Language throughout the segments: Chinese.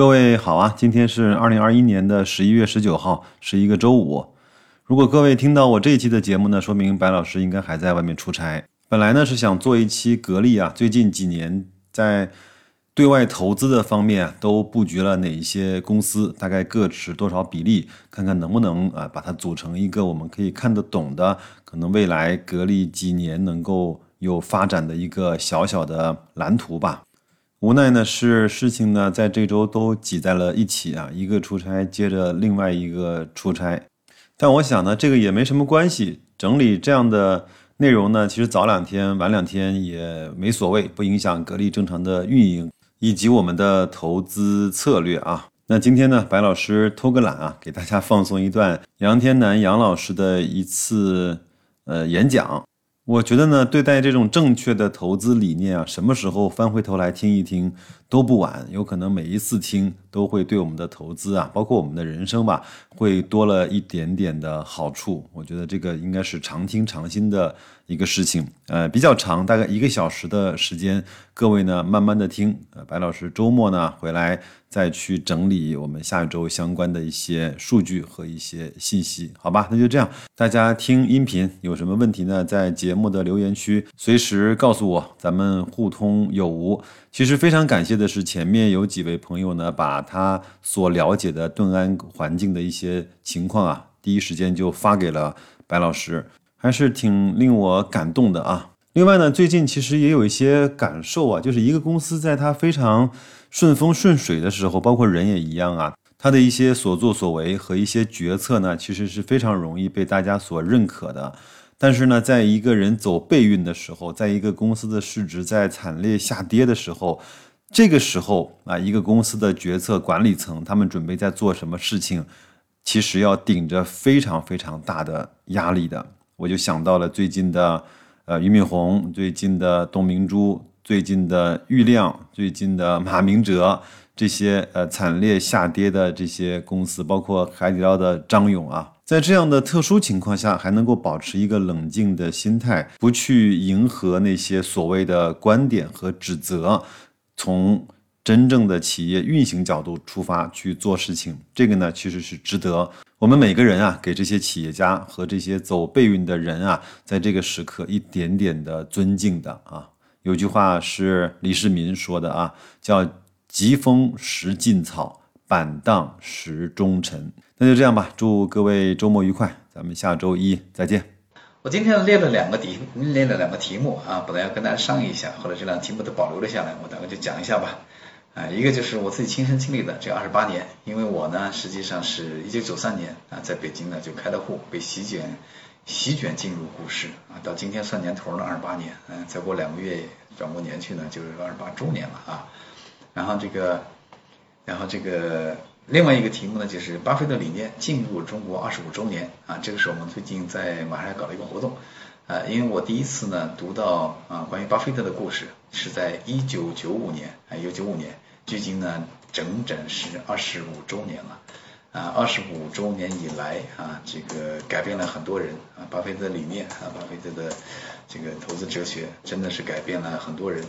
各位好啊，今天是二零二一年的十一月十九号，是一个周五。如果各位听到我这一期的节目呢，说明白老师应该还在外面出差。本来呢是想做一期格力啊，最近几年在对外投资的方面都布局了哪一些公司，大概各持多少比例，看看能不能啊把它组成一个我们可以看得懂的，可能未来格力几年能够有发展的一个小小的蓝图吧。无奈呢是事情呢在这周都挤在了一起啊，一个出差接着另外一个出差。但我想呢，这个也没什么关系。整理这样的内容呢，其实早两天、晚两天也没所谓，不影响格力正常的运营以及我们的投资策略啊。那今天呢，白老师偷个懒啊，给大家放送一段杨天南杨老师的一次呃演讲。我觉得呢，对待这种正确的投资理念啊，什么时候翻回头来听一听都不晚。有可能每一次听都会对我们的投资啊，包括我们的人生吧，会多了一点点的好处。我觉得这个应该是常听常新的一个事情。呃，比较长，大概一个小时的时间，各位呢慢慢的听。呃，白老师周末呢回来。再去整理我们下一周相关的一些数据和一些信息，好吧？那就这样，大家听音频有什么问题呢？在节目的留言区随时告诉我，咱们互通有无。其实非常感谢的是，前面有几位朋友呢，把他所了解的顿安环境的一些情况啊，第一时间就发给了白老师，还是挺令我感动的啊。另外呢，最近其实也有一些感受啊，就是一个公司在它非常。顺风顺水的时候，包括人也一样啊。他的一些所作所为和一些决策呢，其实是非常容易被大家所认可的。但是呢，在一个人走背运的时候，在一个公司的市值在惨烈下跌的时候，这个时候啊，一个公司的决策管理层他们准备在做什么事情，其实要顶着非常非常大的压力的。我就想到了最近的呃俞敏洪，最近的董明珠。最近的郁亮，最近的马明哲，这些呃惨烈下跌的这些公司，包括海底捞的张勇啊，在这样的特殊情况下，还能够保持一个冷静的心态，不去迎合那些所谓的观点和指责，从真正的企业运行角度出发去做事情，这个呢，其实是值得我们每个人啊，给这些企业家和这些走背运的人啊，在这个时刻一点点的尊敬的啊。有句话是李世民说的啊，叫“疾风识劲草，板荡识忠臣”。那就这样吧，祝各位周末愉快，咱们下周一再见。我今天列了两个题，列了两个题目啊，本来要跟大家商议一下，后来这两个题目都保留了下来，我大概就讲一下吧。啊，一个就是我自己亲身经历的这二十八年，因为我呢实际上是一九九三年啊在北京呢就开了户，被席卷。席卷进入股市啊，到今天算年头了，二十八年，嗯，再过两个月转过年去呢，就是二十八周年了啊。然后这个，然后这个另外一个题目呢，就是巴菲特理念进入中国二十五周年啊，这个是我们最近在马上搞了一个活动啊，因为我第一次呢读到啊关于巴菲特的故事是在一九九五年啊，一九九五年，距今呢整整是二十五周年了。啊，二十五周年以来啊，这个改变了很多人啊，巴菲特理念啊，巴菲特的这个投资哲学真的是改变了很多人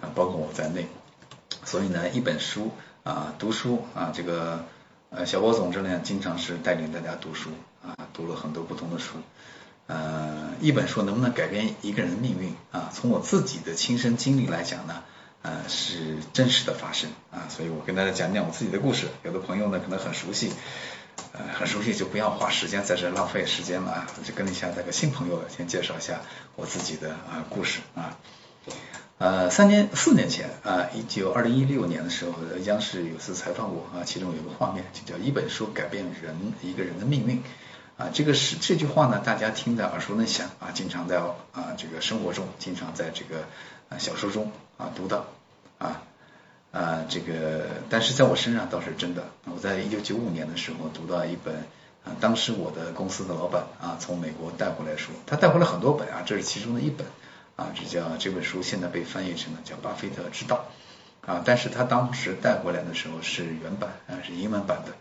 啊，包括我在内。所以呢，一本书啊，读书啊，这个呃，小波总这呢经常是带领大家读书啊，读了很多不同的书。呃，一本书能不能改变一个人的命运啊？从我自己的亲身经历来讲呢？呃，是真实的发生啊，所以我跟大家讲讲我自己的故事。有的朋友呢可能很熟悉，呃，很熟悉就不要花时间在这浪费时间了啊，就跟一下那个新朋友先介绍一下我自己的啊故事啊。呃，三年四年前啊，一九二零一六年的时候，央视有次采访我啊，其中有个画面就叫一本书改变人一个人的命运啊，这个是这句话呢，大家听得耳熟能详啊，经常在啊这个生活中，经常在这个啊小说中啊读到。啊啊，这个，但是在我身上倒是真的。我在一九九五年的时候读到一本啊，当时我的公司的老板啊从美国带回来书，他带回来很多本啊，这是其中的一本啊，这叫这本书现在被翻译成了叫《巴菲特之道》啊，但是他当时带回来的时候是原版啊，是英文版的。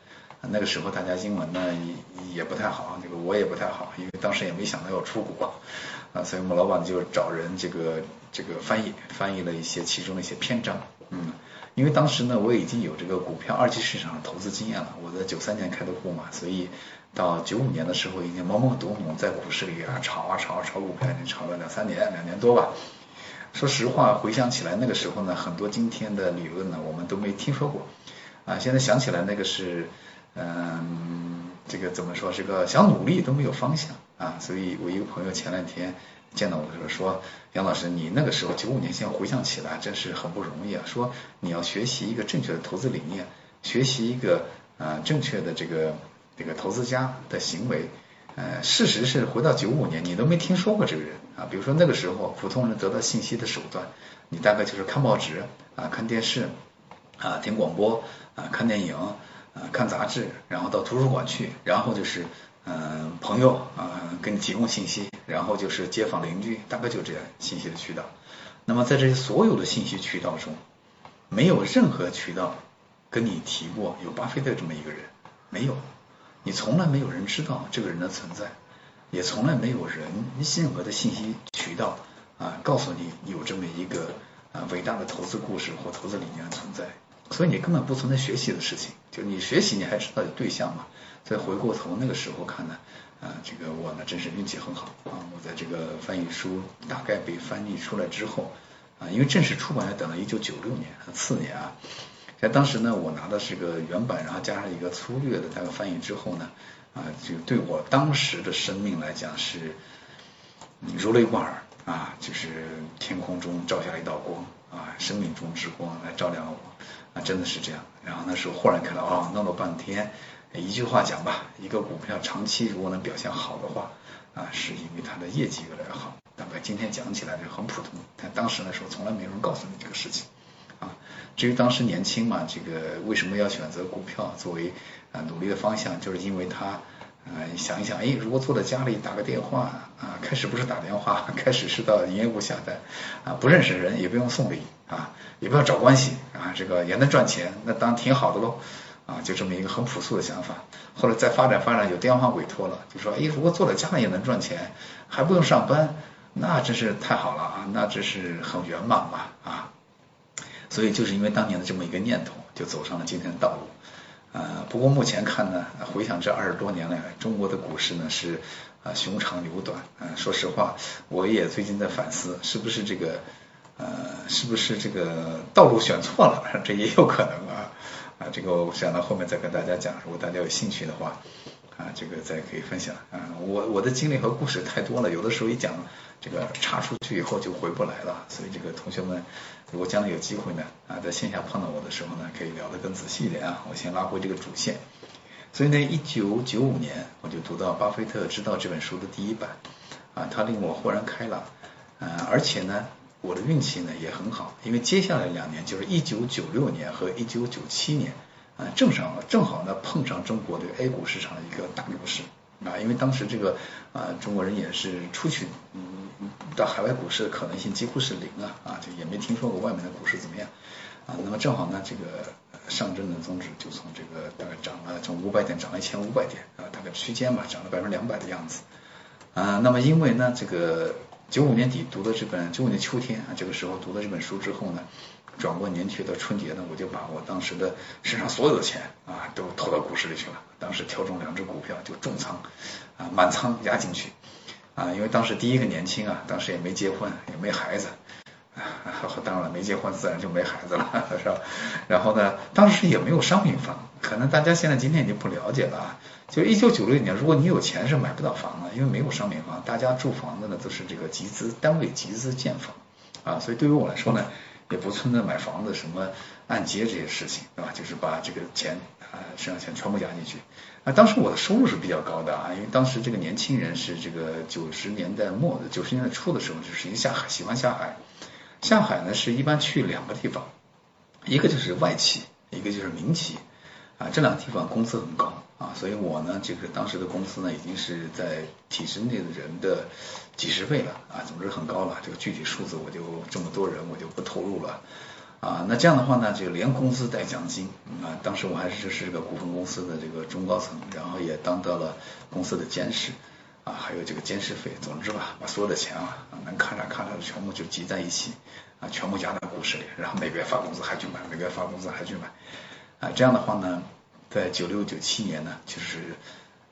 那个时候大家英文呢也也不太好，这个我也不太好，因为当时也没想到要出国啊，所以我们老板就找人这个这个翻译翻译了一些其中的一些篇章，嗯，因为当时呢，我已经有这个股票二级市场的投资经验了，我在九三年开的户嘛，所以到九五年的时候已经懵懵懂懂在股市里啊炒啊炒啊炒股票，已经炒了两三年，两年多吧。说实话，回想起来那个时候呢，很多今天的理论呢，我们都没听说过啊。现在想起来，那个是嗯，这个怎么说？这个想努力都没有方向啊。所以我一个朋友前两天见到我的时候说：“杨老师，你那个时候九五年，现在回想起来真是很不容易啊。说你要学习一个正确的投资理念，学习一个啊正确的这个这个投资家的行为。”呃，事实是回到九五年，你都没听说过这个人啊。比如说那个时候，普通人得到信息的手段，你大概就是看报纸啊、看电视啊、听广播啊、看电影啊、看杂志，然后到图书馆去，然后就是嗯朋友啊给你提供信息，然后就是街坊邻居，大概就这样信息的渠道。那么在这些所有的信息渠道中，没有任何渠道跟你提过有巴菲特这么一个人，没有。你从来没有人知道这个人的存在，也从来没有人任何的信息渠道啊告诉你有这么一个啊伟大的投资故事或投资理念存在，所以你根本不存在学习的事情。就你学习，你还知道有对象吗？再回过头那个时候看呢，啊，这个我呢真是运气很好啊！我在这个翻译书大概被翻译出来之后啊，因为正式出版要等到一九九六年次年啊。在当时呢，我拿的是个原版，然后加上一个粗略的那个翻译之后呢，啊，就对我当时的生命来讲是如雷贯耳啊，就是天空中照下一道光啊，生命中之光来照亮了我啊，真的是这样。然后那时候忽然看到啊，弄了半天，一句话讲吧，一个股票长期如果能表现好的话啊，是因为它的业绩越来越好。大概今天讲起来就很普通，但当时的时候从来没有人告诉你这个事情。至于当时年轻嘛，这个为什么要选择股票作为啊努力的方向？就是因为他啊想一想，哎，如果坐在家里打个电话啊，开始不是打电话，开始是到营业部下单啊，不认识人也不用送礼啊，也不要找关系啊，这个也能赚钱，那当然挺好的喽啊，就这么一个很朴素的想法。后来再发展发展，有电话委托了，就说，哎，如果坐在家里也能赚钱，还不用上班，那真是太好了啊，那真是很圆满嘛啊。所以就是因为当年的这么一个念头，就走上了今天的道路。呃，不过目前看呢，回想这二十多年来，中国的股市呢是啊熊长牛短。嗯，说实话，我也最近在反思，是不是这个呃，是不是这个道路选错了？这也有可能啊。啊，这个我想到后面再跟大家讲，如果大家有兴趣的话。啊，这个再可以分享啊，我我的经历和故事太多了，有的时候一讲这个插出去以后就回不来了，所以这个同学们如果将来有机会呢，啊，在线下碰到我的时候呢，可以聊得更仔细一点啊，我先拉回这个主线。所以呢，一九九五年我就读到《巴菲特知道》这本书的第一版，啊，它令我豁然开朗，啊，而且呢，我的运气呢也很好，因为接下来两年就是一九九六年和一九九七年。啊，正上正好呢碰上中国的 A 股市场的一个大牛市啊，因为当时这个啊中国人也是出去嗯到海外股市的可能性几乎是零啊啊，就也没听说过外面的股市怎么样啊，那么正好呢这个上证的综指就从这个大概涨了从五百点涨了一千五百点啊，大概区间吧涨了百分之两百的样子啊，那么因为呢这个九五年底读的这本九五年秋天啊这个时候读的这本书之后呢。转过年去的春节呢，我就把我当时的身上所有的钱啊，都投到股市里去了。当时挑中两只股票就重仓啊，满仓压进去啊。因为当时第一个年轻啊，当时也没结婚，也没孩子啊。当然了，没结婚自然就没孩子了，是吧？然后呢，当时也没有商品房，可能大家现在今天已经不了解了啊。就一九九六年，如果你有钱是买不到房的，因为没有商品房，大家住房子呢都是这个集资单位集资建房啊。所以对于我来说呢。也不存在买房子什么按揭这些事情，对吧？就是把这个钱啊身上钱全部压进去。啊，当时我的收入是比较高的啊，因为当时这个年轻人是这个九十年代末的九十年代初的时候，就是下海喜欢下海。下海呢是一般去两个地方，一个就是外企，一个就是民企啊，这两个地方工资很高啊，所以我呢这个当时的工资呢已经是在体制内的人的。几十倍了啊，总之很高了。这个具体数字我就这么多人我就不透露了啊。那这样的话呢，就连工资带奖金啊。当时我还是就是这个股份公司的这个中高层，然后也当到了公司的监事啊，还有这个监事费，总之吧，把所有的钱啊，能看着看着的全部就集在一起，啊，全部压在股市里，然后每个月发工资还去买，每个月发工资还去买，啊，这样的话呢，在九六九七年呢，就是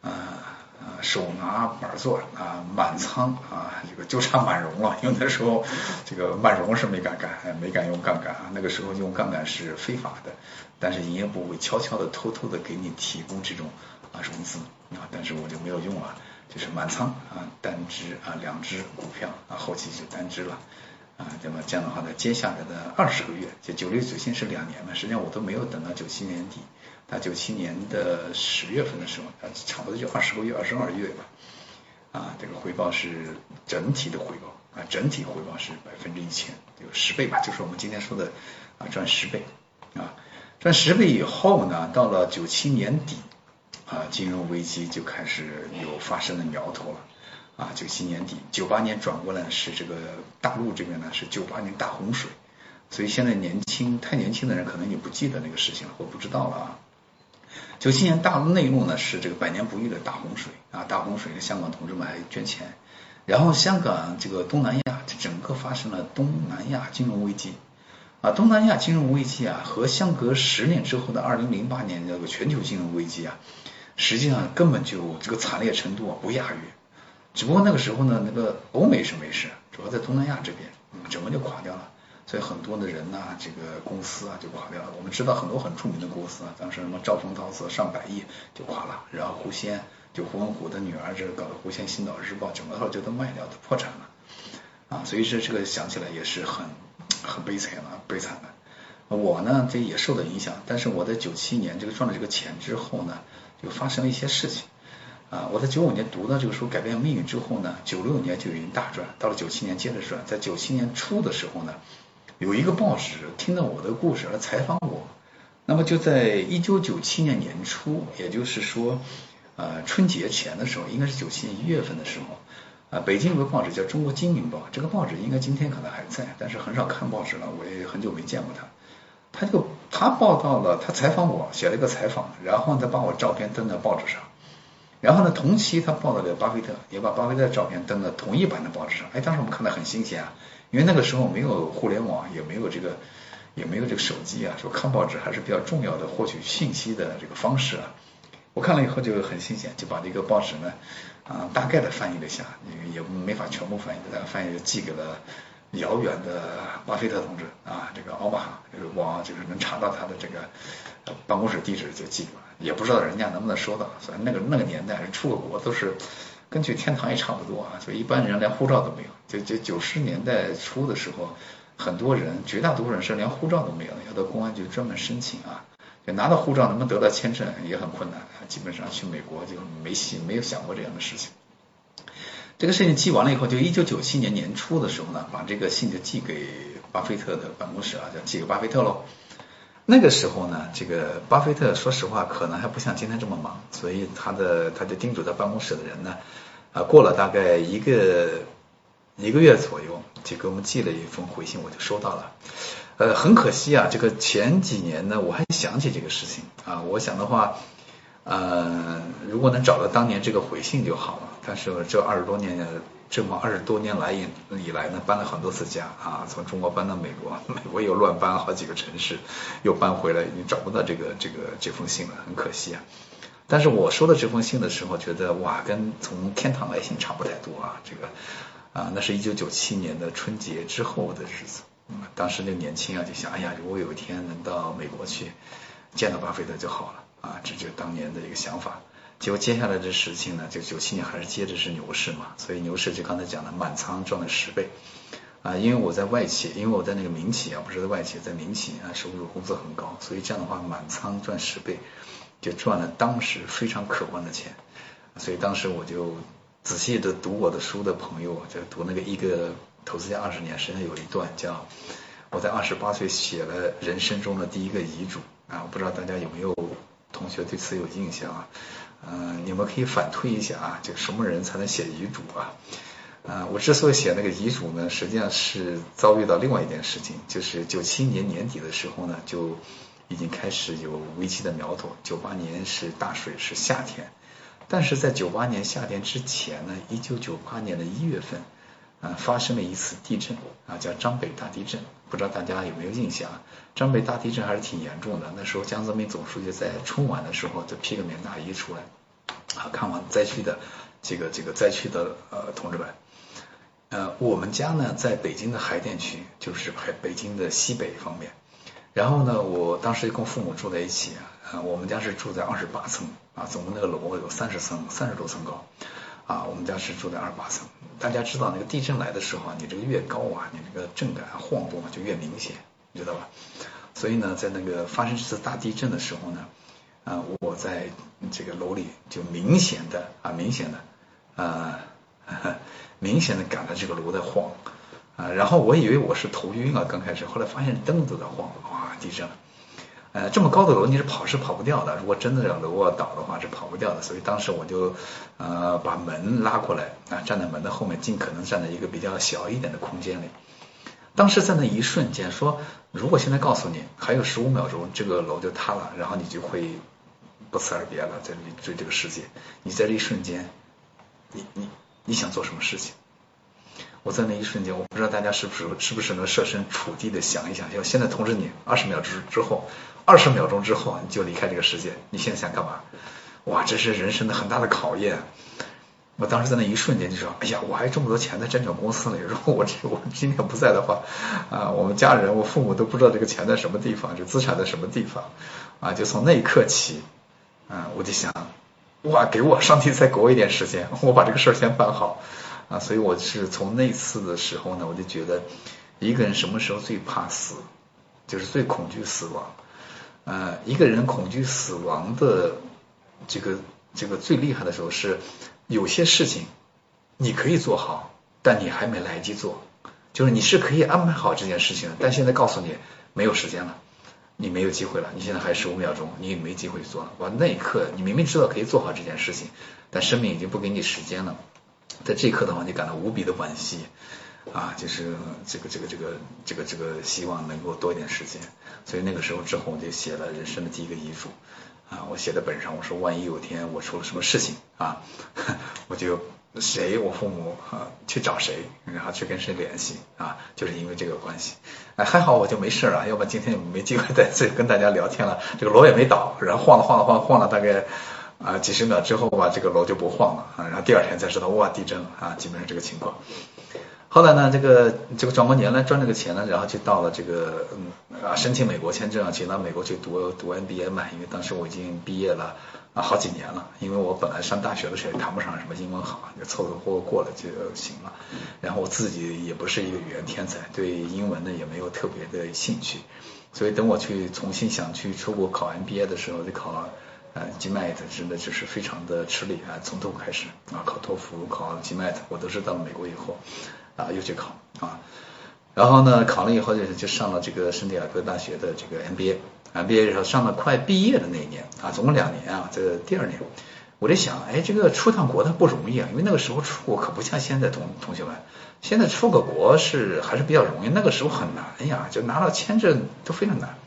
啊啊手拿板做啊满仓啊，这个就差满融了，因为那时候这个满融是没敢干，没敢用杠杆，那个时候用杠杆是非法的，但是营业部会悄悄的偷偷的给你提供这种啊融资啊，但是我就没有用了。就是满仓啊，单只啊，两只股票啊，后期就单只了啊，那么这样的话呢，接下来的二十个月，就九六九七是两年嘛，实际上我都没有等到九七年底，啊九七年的十月份的时候，啊，差不多就二十个月，二十二月吧，啊，这个回报是整体的回报啊，整体回报是百分之一千，有十倍吧，就是我们今天说的啊，赚十倍啊，赚十倍以后呢，到了九七年底。啊，金融危机就开始有发生的苗头了。啊，九七年底，九八年转过来是这个大陆这边呢是九八年大洪水，所以现在年轻太年轻的人可能也不记得那个事情了，或不知道了啊。九七年大陆内陆呢是这个百年不遇的大洪水啊，大洪水，香港同志们还捐钱，然后香港这个东南亚就整个发生了东南亚金融危机啊，东南亚金融危机啊和相隔十年之后的二零零八年这个全球金融危机啊。实际上根本就这个惨烈程度啊不亚于，只不过那个时候呢，那个欧美是没事，主要在东南亚这边，整个就垮掉了，所以很多的人呐，这个公司啊就垮掉了。我们知道很多很著名的公司啊，当时什么兆丰陶瓷上百亿就垮了，然后胡仙就胡文虎的女儿这搞的胡仙新岛日报，整个号就都卖掉，都破产了，啊，所以说这个想起来也是很很悲惨啊，悲惨的。我呢这也受到影响，但是我在九七年这个赚了这个钱之后呢。就发生了一些事情啊！我在九五年读到这个书《改变命运》之后呢，九六年就已经大赚，到了九七年接着赚。在九七年初的时候呢，有一个报纸听到我的故事来采访我。那么就在一九九七年年初，也就是说呃春节前的时候，应该是九七年一月份的时候啊，北京有个报纸叫《中国经营报》，这个报纸应该今天可能还在，但是很少看报纸了，我也很久没见过它。他就他报道了，他采访我，写了一个采访，然后呢，把我照片登在报纸上，然后呢，同期他报道了巴菲特，也把巴菲特的照片登在同一版的报纸上。哎，当时我们看的很新鲜啊，因为那个时候没有互联网，也没有这个，也没有这个手机啊，说看报纸还是比较重要的获取信息的这个方式啊。我看了以后就很新鲜，就把这个报纸呢啊大概的翻译了一下，也没法全部翻译，大概翻译就寄给了。遥远的巴菲特同志啊，这个奥马哈，就是往就是能查到他的这个办公室地址就寄过来，也不知道人家能不能收到。所以那个那个年代人出个国都是跟去天堂也差不多啊，所以一般人连护照都没有。就就九十年代初的时候，很多人绝大多数人是连护照都没有，要到公安局专门申请啊，就拿到护照能不能得到签证也很困难，基本上去美国就没戏，没有想过这样的事情。这个事情寄完了以后，就一九九七年年初的时候呢，把这个信就寄给巴菲特的办公室啊，就寄给巴菲特喽。那个时候呢，这个巴菲特说实话可能还不像今天这么忙，所以他的他就叮嘱他办公室的人呢，啊，过了大概一个一个月左右，就给我们寄了一封回信，我就收到了。呃，很可惜啊，这个前几年呢，我还想起这个事情啊，我想的话。呃，如果能找到当年这个回信就好了。但是这二十多年，这么二十多年来以以来呢，搬了很多次家啊，从中国搬到美国，美国又乱搬好几个城市，又搬回来，你找不到这个这个这封信了，很可惜啊。但是我收到这封信的时候，觉得哇，跟从天堂来信差不太多啊。这个啊，那是一九九七年的春节之后的日子，当时那年轻啊，就想，哎呀，如果有一天能到美国去见到巴菲特就好了。啊，这就是当年的一个想法。结果接下来的事情呢，就九七年还是接着是牛市嘛，所以牛市就刚才讲的满仓赚了十倍。啊，因为我在外企，因为我在那个民企啊，不是在外企，在民企啊，收入工资很高，所以这样的话满仓赚十倍，就赚了当时非常可观的钱。所以当时我就仔细的读我的书的朋友，就读那个一个投资家二十年，实际上有一段叫我在二十八岁写了人生中的第一个遗嘱啊，我不知道大家有没有。同学对此有印象啊，嗯，你们可以反推一下啊，就什么人才能写遗嘱啊？啊，我之所以写那个遗嘱呢，实际上是遭遇到另外一件事情，就是九七年年底的时候呢，就已经开始有危机的苗头。九八年是大水，是夏天，但是在九八年夏天之前呢，一九九八年的一月份，啊，发生了一次地震啊，叫张北大地震，不知道大家有没有印象？张北大地震还是挺严重的。那时候江泽民总书记在春晚的时候就披个棉大衣出来，啊，看望灾区的这个这个灾区的呃同志们。呃，我们家呢在北京的海淀区，就是北北京的西北方面。然后呢，我当时跟父母住在一起啊，我们家是住在二十八层啊，总共那个楼有三十层，三十多层高啊，我们家是住在二十八层。大家知道那个地震来的时候啊，你这个越高啊，你这个震感晃动啊就越明显，你知道吧？所以呢，在那个发生这次大地震的时候呢，啊，我在这个楼里就明显的啊，明显的啊，明显的感到这个楼在晃。啊，然后我以为我是头晕了，刚开始，后来发现灯都在晃，哇，地震了。呃，这么高的楼你是跑是跑不掉的，如果真的让楼要倒的话是跑不掉的，所以当时我就呃把门拉过来啊，站在门的后面，尽可能站在一个比较小一点的空间里。当时在那一瞬间，说如果现在告诉你还有十五秒钟这个楼就塌了，然后你就会不辞而别了，在对这个世界，你在这一瞬间，你你你想做什么事情？我在那一瞬间，我不知道大家是不是是不是能设身处地的想一想，要现在通知你二十秒之之后，二十秒钟之后你就离开这个世界，你现在想干嘛？哇，这是人生的很大的考验。我当时在那一瞬间就说，哎呀，我还这么多钱在证券公司里，如果我这我今天不在的话，啊，我们家人我父母都不知道这个钱在什么地方，这资产在什么地方，啊，就从那一刻起，啊，我就想，哇，给我上帝再给我一点时间，我把这个事儿先办好。啊，所以我是从那次的时候呢，我就觉得一个人什么时候最怕死，就是最恐惧死亡。呃，一个人恐惧死亡的这个这个最厉害的时候是有些事情你可以做好，但你还没来得及做，就是你是可以安排好这件事情的，但现在告诉你没有时间了，你没有机会了，你现在还十五秒钟，你也没机会做了。完那一刻，你明明知道可以做好这件事情，但生命已经不给你时间了。在这一刻的话，你感到无比的惋惜啊，就是这个这个这个这个这个希望能够多一点时间，所以那个时候之后我就写了人生的第一个遗嘱啊，我写在本上，我说万一有天我出了什么事情啊，我就谁我父母啊去找谁，然后去跟谁联系啊，就是因为这个关系，哎还好我就没事了，要不然今天没机会再次跟大家聊天了，这个楼也没倒，然后晃了晃了晃晃了大概。啊，几十秒之后吧，这个楼就不晃了啊，然后第二天才知道哇地震了啊，基本上这个情况。后来呢，这个这个转过年来赚这个钱呢，然后就到了这个嗯啊申请美国签证啊，去到美国去读读 MBA 嘛，因为当时我已经毕业了啊好几年了，因为我本来上大学的时候也谈不上什么英文好，就凑凑合合过了就行了。然后我自己也不是一个语言天才，对英文呢也没有特别的兴趣，所以等我去重新想去出国考 MBA 的时候，就考了。呃，GMAT 真的就是非常的吃力啊，从头开始啊，考托福、考 GMAT，我都是到了美国以后啊又去考啊，然后呢考了以后就就上了这个圣地亚哥大学的这个 MBA，MBA 然后上了快毕业的那一年啊，总共两年啊，这个第二年我在想，哎，这个出趟国它不容易啊，因为那个时候出国可不像现在同同学们，现在出个国是还是比较容易，那个时候很难呀，就拿到签证都非常难。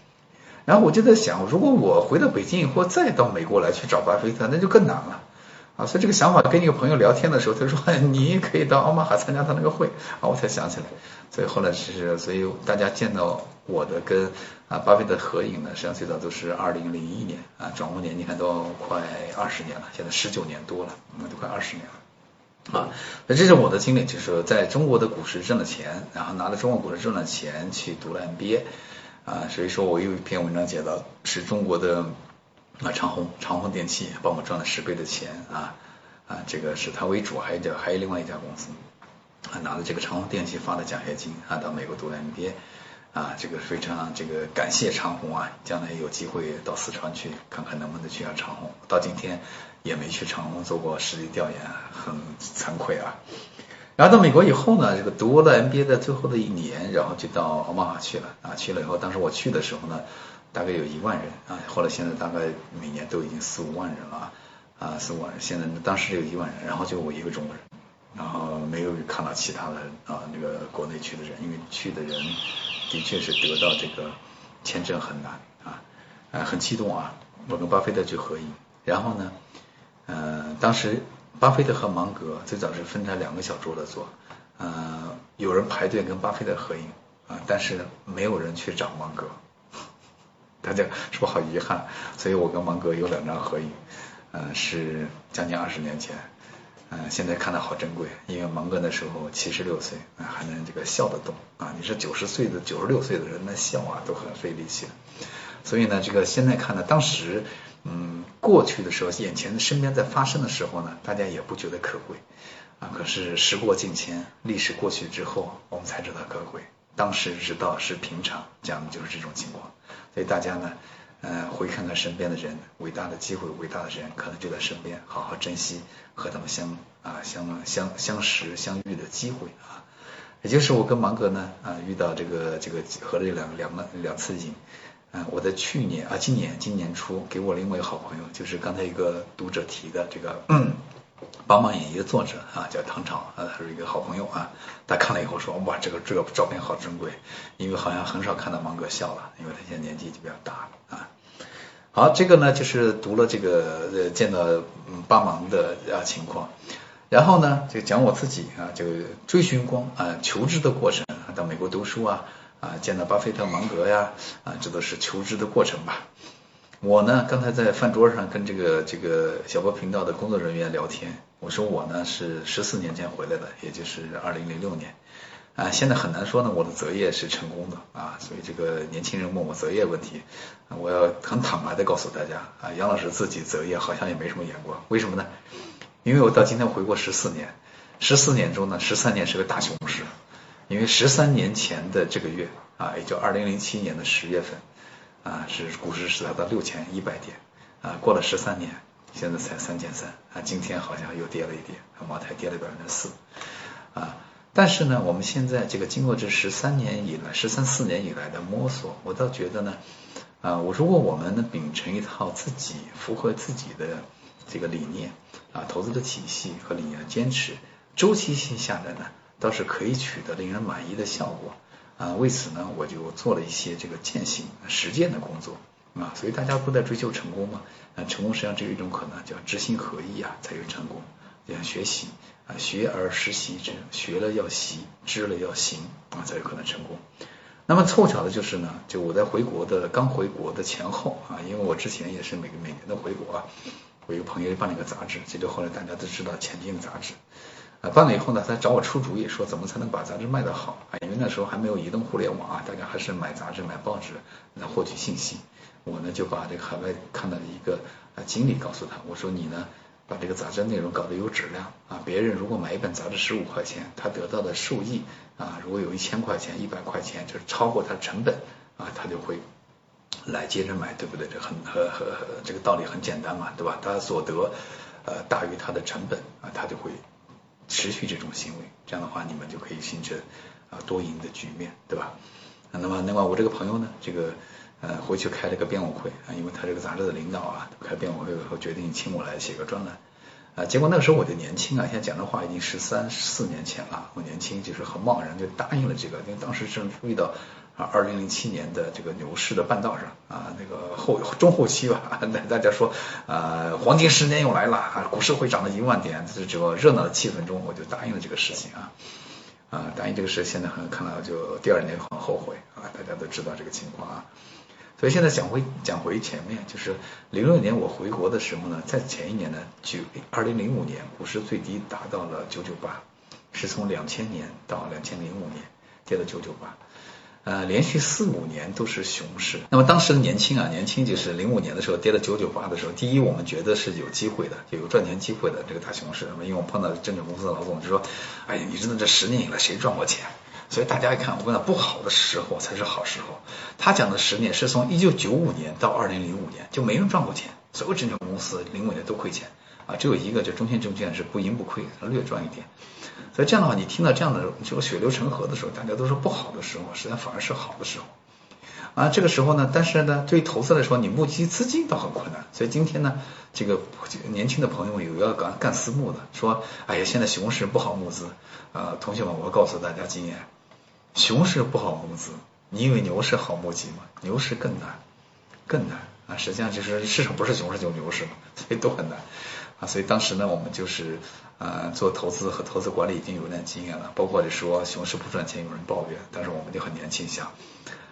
然后我就在想，如果我回到北京以后再到美国来去找巴菲特，那就更难了啊！所以这个想法跟一个朋友聊天的时候，他说 你可以到奥马哈参加他那个会啊，我才想起来。所以后来其实，所以大家见到我的跟啊巴菲特合影呢，实际上最早都是二零零一年啊，转过年你看都快二十年了，现在十九年多了，那都快二十年了啊。那这是我的经历，就是在中国的股市挣了钱，然后拿了中国股市挣了钱去读了 MBA。啊，所以说我有一篇文章写到，是中国的啊长虹长虹电器帮我赚了十倍的钱啊啊，这个是他为主，还有家还有另外一家公司啊拿了这个长虹电器发的奖学金啊到美国读 MBA 啊，这个非常这个感谢长虹啊，将来有机会到四川去看看能不能去下长虹，到今天也没去长虹做过实地调研，很惭愧啊。然后到美国以后呢，这个读了 MBA 的最后的一年，然后就到奥马哈去了啊。去了以后，当时我去的时候呢，大概有一万人啊。后来现在大概每年都已经四五万人了啊，四五万人。现在当时有一万人，然后就我一个中国人，然后没有看到其他的啊那个国内去的人，因为去的人的确是得到这个签证很难啊，啊很激动啊。我跟巴菲特去合影，然后呢。呃，当时巴菲特和芒格最早是分开两个小桌子坐，呃，有人排队跟巴菲特合影啊，但是没有人去找芒格，大家是不是好遗憾？所以我跟芒格有两张合影，呃，是将近二十年前。嗯，现在看的好珍贵，因为芒格那时候七十六岁，还能这个笑得动啊。你说九十岁的、九十六岁的人那笑啊，都很费力气。所以呢，这个现在看呢，当时嗯过去的时候，眼前的身边在发生的时候呢，大家也不觉得可贵啊。可是时过境迁，历史过去之后，我们才知道可贵。当时知道是平常，讲的就是这种情况。所以大家呢。嗯，回看看身边的人，伟大的机会，伟大的人可能就在身边，好好珍惜和他们相啊相相相识相遇的机会啊。也就是我跟芒格呢啊遇到这个这个合了两两个两次影，嗯，我在去年啊今年今年初给我另外一个好朋友，就是刚才一个读者提的这个。帮忙演绎的作者啊，叫唐朝，啊，他是一个好朋友啊。他看了以后说，哇，这个这个照片好珍贵，因为好像很少看到芒格笑了，因为他现在年纪就比较大了啊。好，这个呢就是读了这个呃见到帮忙的啊情况，然后呢就讲我自己啊，就追寻光啊求知的过程，到美国读书啊啊见到巴菲特、芒格呀啊，这都是求知的过程吧。我呢，刚才在饭桌上跟这个这个小波频道的工作人员聊天，我说我呢是十四年前回来的，也就是二零零六年啊，现在很难说呢，我的择业是成功的啊，所以这个年轻人问我择业问题，我要很坦白的告诉大家啊，杨老师自己择业好像也没什么眼光，为什么呢？因为我到今天回国十四年，十四年中呢，十三年是个大熊市，因为十三年前的这个月啊，也就二零零七年的十月份。啊，是股市是达到六千一百点，啊，过了十三年，现在才三千三，啊，今天好像又跌了一点，茅台跌了百分之四，啊，但是呢，我们现在这个经过这十三年以来，十三四年以来的摸索，我倒觉得呢，啊，我如果我们能秉承一套自己符合自己的这个理念，啊，投资的体系和理念坚持，周期性下来呢，倒是可以取得令人满意的效果。啊，为此呢，我就做了一些这个践行实践的工作啊，所以大家都在追求成功嘛，啊，成功实际上只有一种可能，叫知行合一啊，才有成功。要学习啊，学而时习之，学了要习，知了要行啊，才有可能成功。那么凑巧的就是呢，就我在回国的刚回国的前后啊，因为我之前也是每个每年都回国啊，我一个朋友办了一个杂志，这就后来大家都知道前进杂志。办了以后呢，他找我出主意，说怎么才能把杂志卖得好啊？因为那时候还没有移动互联网啊，大家还是买杂志、买报纸来获取信息。我呢就把这个海外看到的一个啊经理告诉他，我说你呢把这个杂志内容搞得有质量啊，别人如果买一本杂志十五块钱，他得到的收益啊，如果有一千块钱、一百块钱，就是超过他成本啊，他就会来接着买，对不对？这很和和这个道理很简单嘛，对吧？他所得呃大于他的成本啊，他就会。持续这种行为，这样的话你们就可以形成啊多赢的局面，对吧？那么，另外我这个朋友呢，这个呃回去开了个辩委会啊，因为他这个杂志的领导啊开辩委会以后决定请我来写个专栏啊，结果那个时候我就年轻啊，现在讲的话已经十三四年前了，我年轻就是很贸然就答应了这个，因为当时正遇到。啊，二零零七年的这个牛市的半道上啊，那个后中后期吧，那大家说啊，黄金十年又来了啊，股市会涨到一万点，这这个热闹的气氛中，我就答应了这个事情啊啊，答应这个事，现在很看来就第二年很后悔啊，大家都知道这个情况啊，所以现在讲回讲回前面，就是零六年我回国的时候呢，在前一年呢，九二零零五年股市最低达到了九九八，是从两千年到两千零五年跌到九九八。呃，连续四五年都是熊市。那么当时的年轻啊，年轻就是零五年的时候跌了九九八的时候，第一我们觉得是有机会的，就有赚钱机会的这个大熊市。那么因为我碰到证券公司的老总就说，哎呀，你知道这十年以来谁赚过钱？所以大家一看，我跟他不好的时候才是好时候。他讲的十年是从一九九五年到二零零五年就没人赚过钱，所有证券公司零五年都亏钱啊，只有一个就中信证券是不盈不亏，略赚一点。所以这样的话，你听到这样的就血流成河的时候，大家都说不好的时候，实际上反而是好的时候啊。这个时候呢，但是呢，对于投资来说，你募集资金倒很困难。所以今天呢，这个年轻的朋友有要干干私募的，说，哎呀，现在熊市不好募资啊。同学们，我告诉大家经验，熊市不好募资，你以为牛市好募集吗？牛市更难，更难啊。实际上就是市场不是熊市就牛市嘛，所以都很难。啊，所以当时呢，我们就是呃做投资和投资管理已经有点经验了，包括说熊市不赚钱有人抱怨，但是我们就很年轻想，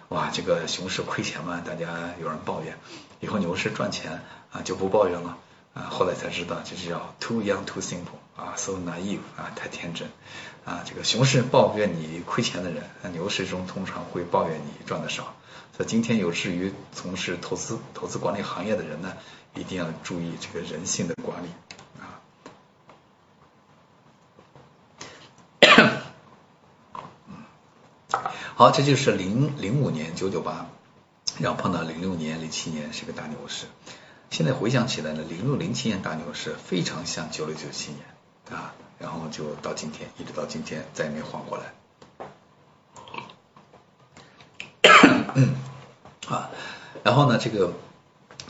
哇，这个熊市亏钱嘛，大家有人抱怨，以后牛市赚钱啊就不抱怨了啊，后来才知道这是叫 too young too simple 啊，so naive 啊，太天真啊，这个熊市抱怨你亏钱的人，那牛市中通常会抱怨你赚的少。所以今天有志于从事投资、投资管理行业的人呢，一定要注意这个人性的管理好，这就是零零五年九九八，然后碰到零六年、零七年是个大牛市。现在回想起来呢，零六零七年大牛市非常像九六九七年啊，然后就到今天，一直到今天再也没缓过来。啊，然后呢，这个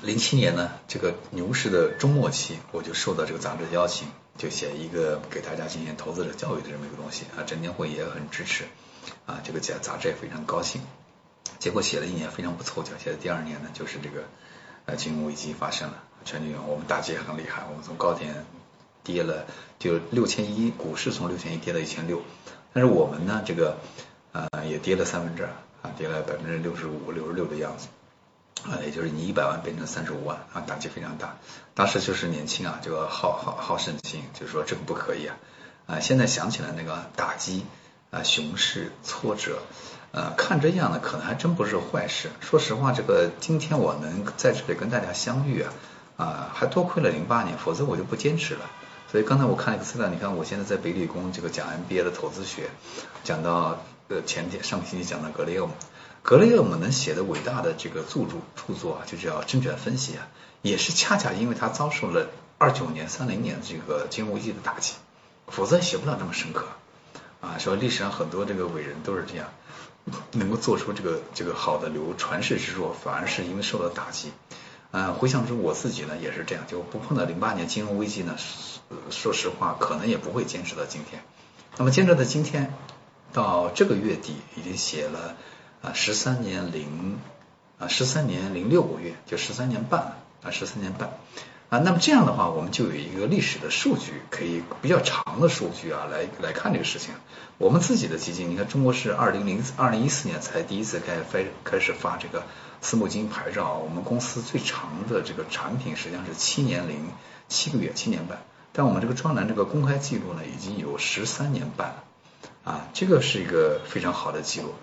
零七年呢，这个牛市的中末期，我就受到这个杂志的邀请，就写一个给大家进行投资者教育的这么一个东西啊，证监会也很支持啊，这个杂杂志也非常高兴。结果写了一年非常不凑巧，写的第二年呢，就是这个呃金融危机发生了，全球我们打击也很厉害，我们从高点跌了就六千一，股市从六千一跌到一千六，但是我们呢，这个呃也跌了三分之二。啊，跌了百分之六十五、六十六的样子，啊，也就是你一百万变成三十五万，啊，打击非常大。当时就是年轻啊，这个好好好胜心，就是说这个不可以啊。啊，现在想起来那个打击啊，熊市挫折，呃，看这样呢，可能还真不是坏事。说实话，这个今天我能在这里跟大家相遇啊，啊，还多亏了零八年，否则我就不坚持了。所以刚才我看了一个资料，你看我现在在北理工这个讲 MBA 的投资学，讲到。呃，前天上个星期讲的格雷厄姆，格雷厄姆能写的伟大的这个著著著作啊，就叫证券分析啊，也是恰恰因为他遭受了二九年、三零年这个金融危机的打击，否则写不了那么深刻啊。说历史上很多这个伟人都是这样，能够做出这个这个好的流传世之作，反而是因为受到打击。嗯，回想出我自己呢，也是这样，就不碰到零八年金融危机呢，说实话，可能也不会坚持到今天。那么坚持到今天。到这个月底已经写了啊十三年零啊十三年零六个月，就十三年半了啊十三年半啊。那么这样的话，我们就有一个历史的数据，可以比较长的数据啊来来看这个事情。我们自己的基金，你看中国是二零零二零一四年才第一次开发开始发这个私募基金牌照，我们公司最长的这个产品实际上是七年零七个月，七年半。但我们这个专栏这个公开记录呢，已经有十三年半了。啊，这个是一个非常好的记录。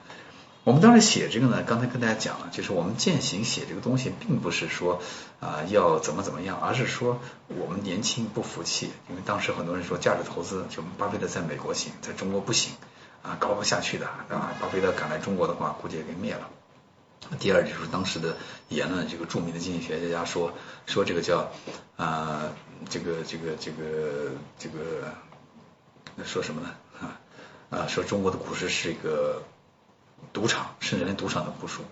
我们当时写这个呢，刚才跟大家讲了，就是我们践行写这个东西，并不是说啊要怎么怎么样，而是说我们年轻不服气，因为当时很多人说价值投资，就巴菲特在美国行，在中国不行啊，搞不下去的啊。巴菲特赶来中国的话，估计也给灭了。第二就是当时的言论，这个著名的经济学家说说这个叫啊这个这个这个这个说什么呢啊？啊，说中国的股市是一个赌场，甚至连赌场都不输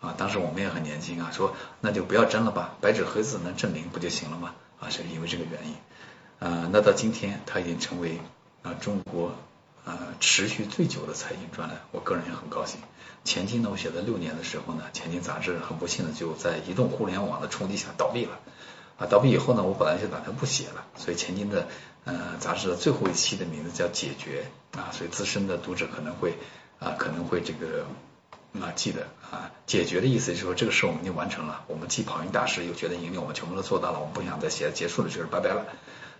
啊！当时我们也很年轻啊，说那就不要争了吧，白纸黑字能证明不就行了吗？啊，是因为这个原因啊。那到今天，它已经成为啊中国啊持续最久的财经专栏，我个人也很高兴。前金呢，我写在六年的时候呢，前金杂志很不幸的就在移动互联网的冲击下倒闭了啊。倒闭以后呢，我本来就打算不写了，所以前金的。呃，杂志的最后一期的名字叫《解决》啊，所以资深的读者可能会啊可能会这个啊记得啊，解决的意思就是说这个事我们已经完成了，我们既跑赢大师又觉得盈利，我们全部都做到了，我们不想再写，结束了就是拜拜了。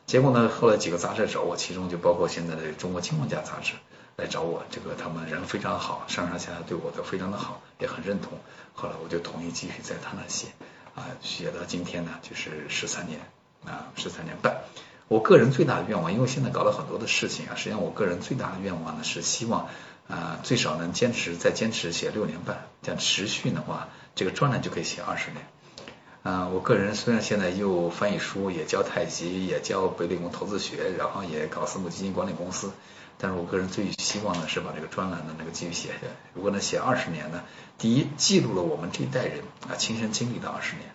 结果呢，后来几个杂志找我，其中就包括现在的《中国金融家》杂志来找我，这个他们人非常好，上上下下对我都非常的好，也很认同。后来我就同意继续在他那写啊，写到今天呢，就是十三年啊，十三年半。我个人最大的愿望，因为现在搞了很多的事情啊，实际上我个人最大的愿望呢是希望啊最少能坚持再坚持写六年半，这样持续的话，这个专栏就可以写二十年。啊，我个人虽然现在又翻译书，也教太极，也教北理工投资学，然后也搞私募基金管理公司，但是我个人最希望的是把这个专栏的那个继续写下来。如果能写二十年呢，第一记录了我们这一代人啊亲身经历的二十年。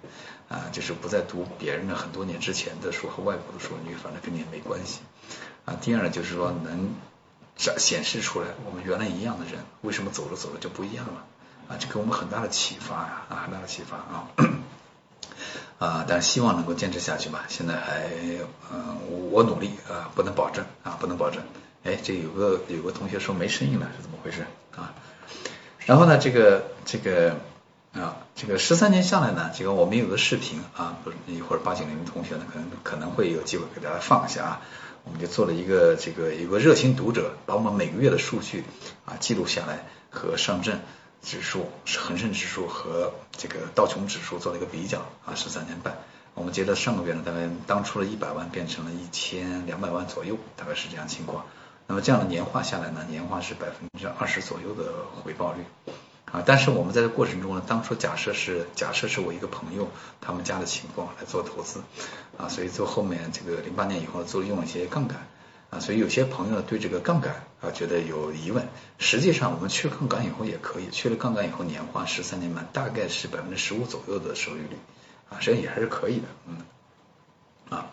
啊，就是不再读别人的很多年之前的书和外国的书，你反正跟你也没关系。啊，第二呢，就是说能展显示出来我们原来一样的人，为什么走着走着就不一样了？啊，这给我们很大的启发呀，啊，很大的启发啊。啊，但是希望能够坚持下去吧。现在还，嗯，我努力啊，不能保证啊，不能保证。哎，这有个有个同学说没声音了，是怎么回事啊？然后呢，这个这个啊，这个十三年下来呢，这个我们有个视频啊，不是一会儿八九零的同学呢，可能可能会有机会给大家放一下啊。我们就做了一个这个有个热心读者把我们每个月的数据啊记录下来，和上证指数、恒生指数和这个道琼指数做了一个比较啊，十三年半。我们觉得上个月呢，大概当初的一百万变成了一千两百万左右，大概是这样情况。那么这样的年化下来呢，年化是百分之二十左右的回报率啊。但是我们在这过程中呢，当初假设是假设是我一个朋友他们家的情况来做投资啊，所以做后面这个零八年以后做用了一些杠杆啊，所以有些朋友对这个杠杆啊觉得有疑问。实际上我们去杠杆以后也可以，去了杠杆以后年化十三年半大概是百分之十五左右的收益率啊，实际上也还是可以的，嗯啊。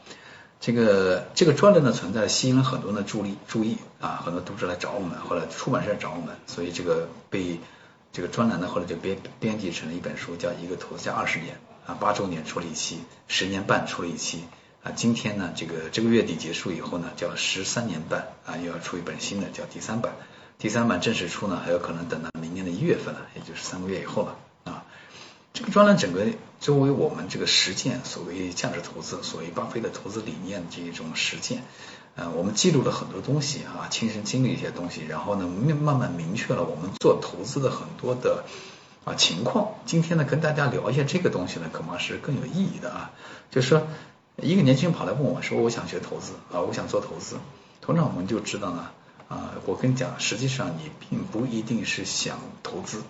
这个这个专栏的存在吸引了很多人的注意注意啊，很多读者来找我们，后来出版社找我们，所以这个被这个专栏呢后来就编编辑成了一本书，叫《一个投资家二十年》八周年出了一期，十年半出了一期啊，今天呢这个这个月底结束以后呢，叫十三年半啊，又要出一本新的叫第三版，第三版正式出呢还有可能等到明年的一月份了，也就是三个月以后了啊。这个专栏整个作为我们这个实践所谓价值投资，所谓巴菲特投资理念的这一种实践，呃，我们记录了很多东西啊，亲身经历一些东西，然后呢，慢慢明确了我们做投资的很多的啊情况。今天呢，跟大家聊一下这个东西呢，可能是更有意义的啊。就是说，一个年轻人跑来问我说，我想学投资啊，我想做投资。通常我们就知道呢，啊，我跟你讲，实际上你并不一定是想投资。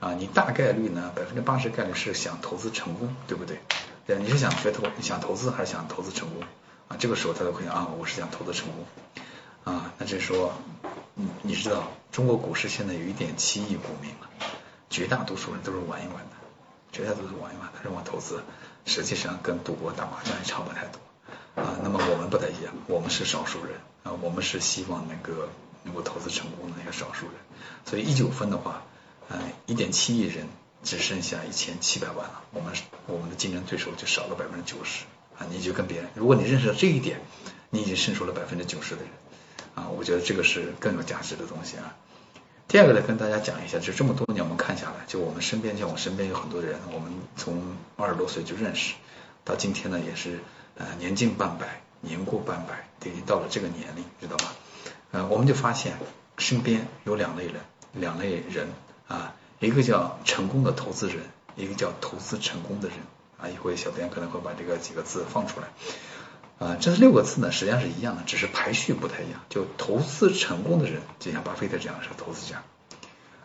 啊，你大概率呢，百分之八十概率是想投资成功，对不对？对，你是想学投想投资还是想投资成功？啊，这个时候他就会讲啊，我是想投资成功。啊，那就是说，你你知道中国股市现在有一点七亿股民了，绝大多数人都是玩一玩的，绝大多数玩一玩，他认为投资实际上跟赌博打麻将也差不太多。啊，那么我们不太一样，我们是少数人啊，我们是希望能够能够投资成功的那些少数人，所以一九分的话。呃，一点七亿人只剩下一千七百万了，我们我们的竞争对手就少了百分之九十啊！你就跟别人，如果你认识到这一点，你已经胜出了百分之九十的人啊！我觉得这个是更有价值的东西啊。第二个呢，跟大家讲一下，就这么多年我们看下来，就我们身边，像我身边有很多人，我们从二十多岁就认识，到今天呢也是呃年近半百，年过半百，已经到了这个年龄，知道吧？呃，我们就发现身边有两类人，两类人。啊，一个叫成功的投资人，一个叫投资成功的人啊。一会小编可能会把这个几个字放出来啊。这六个字呢，实际上是一样的，只是排序不太一样。就投资成功的人，就像巴菲特这样是投资家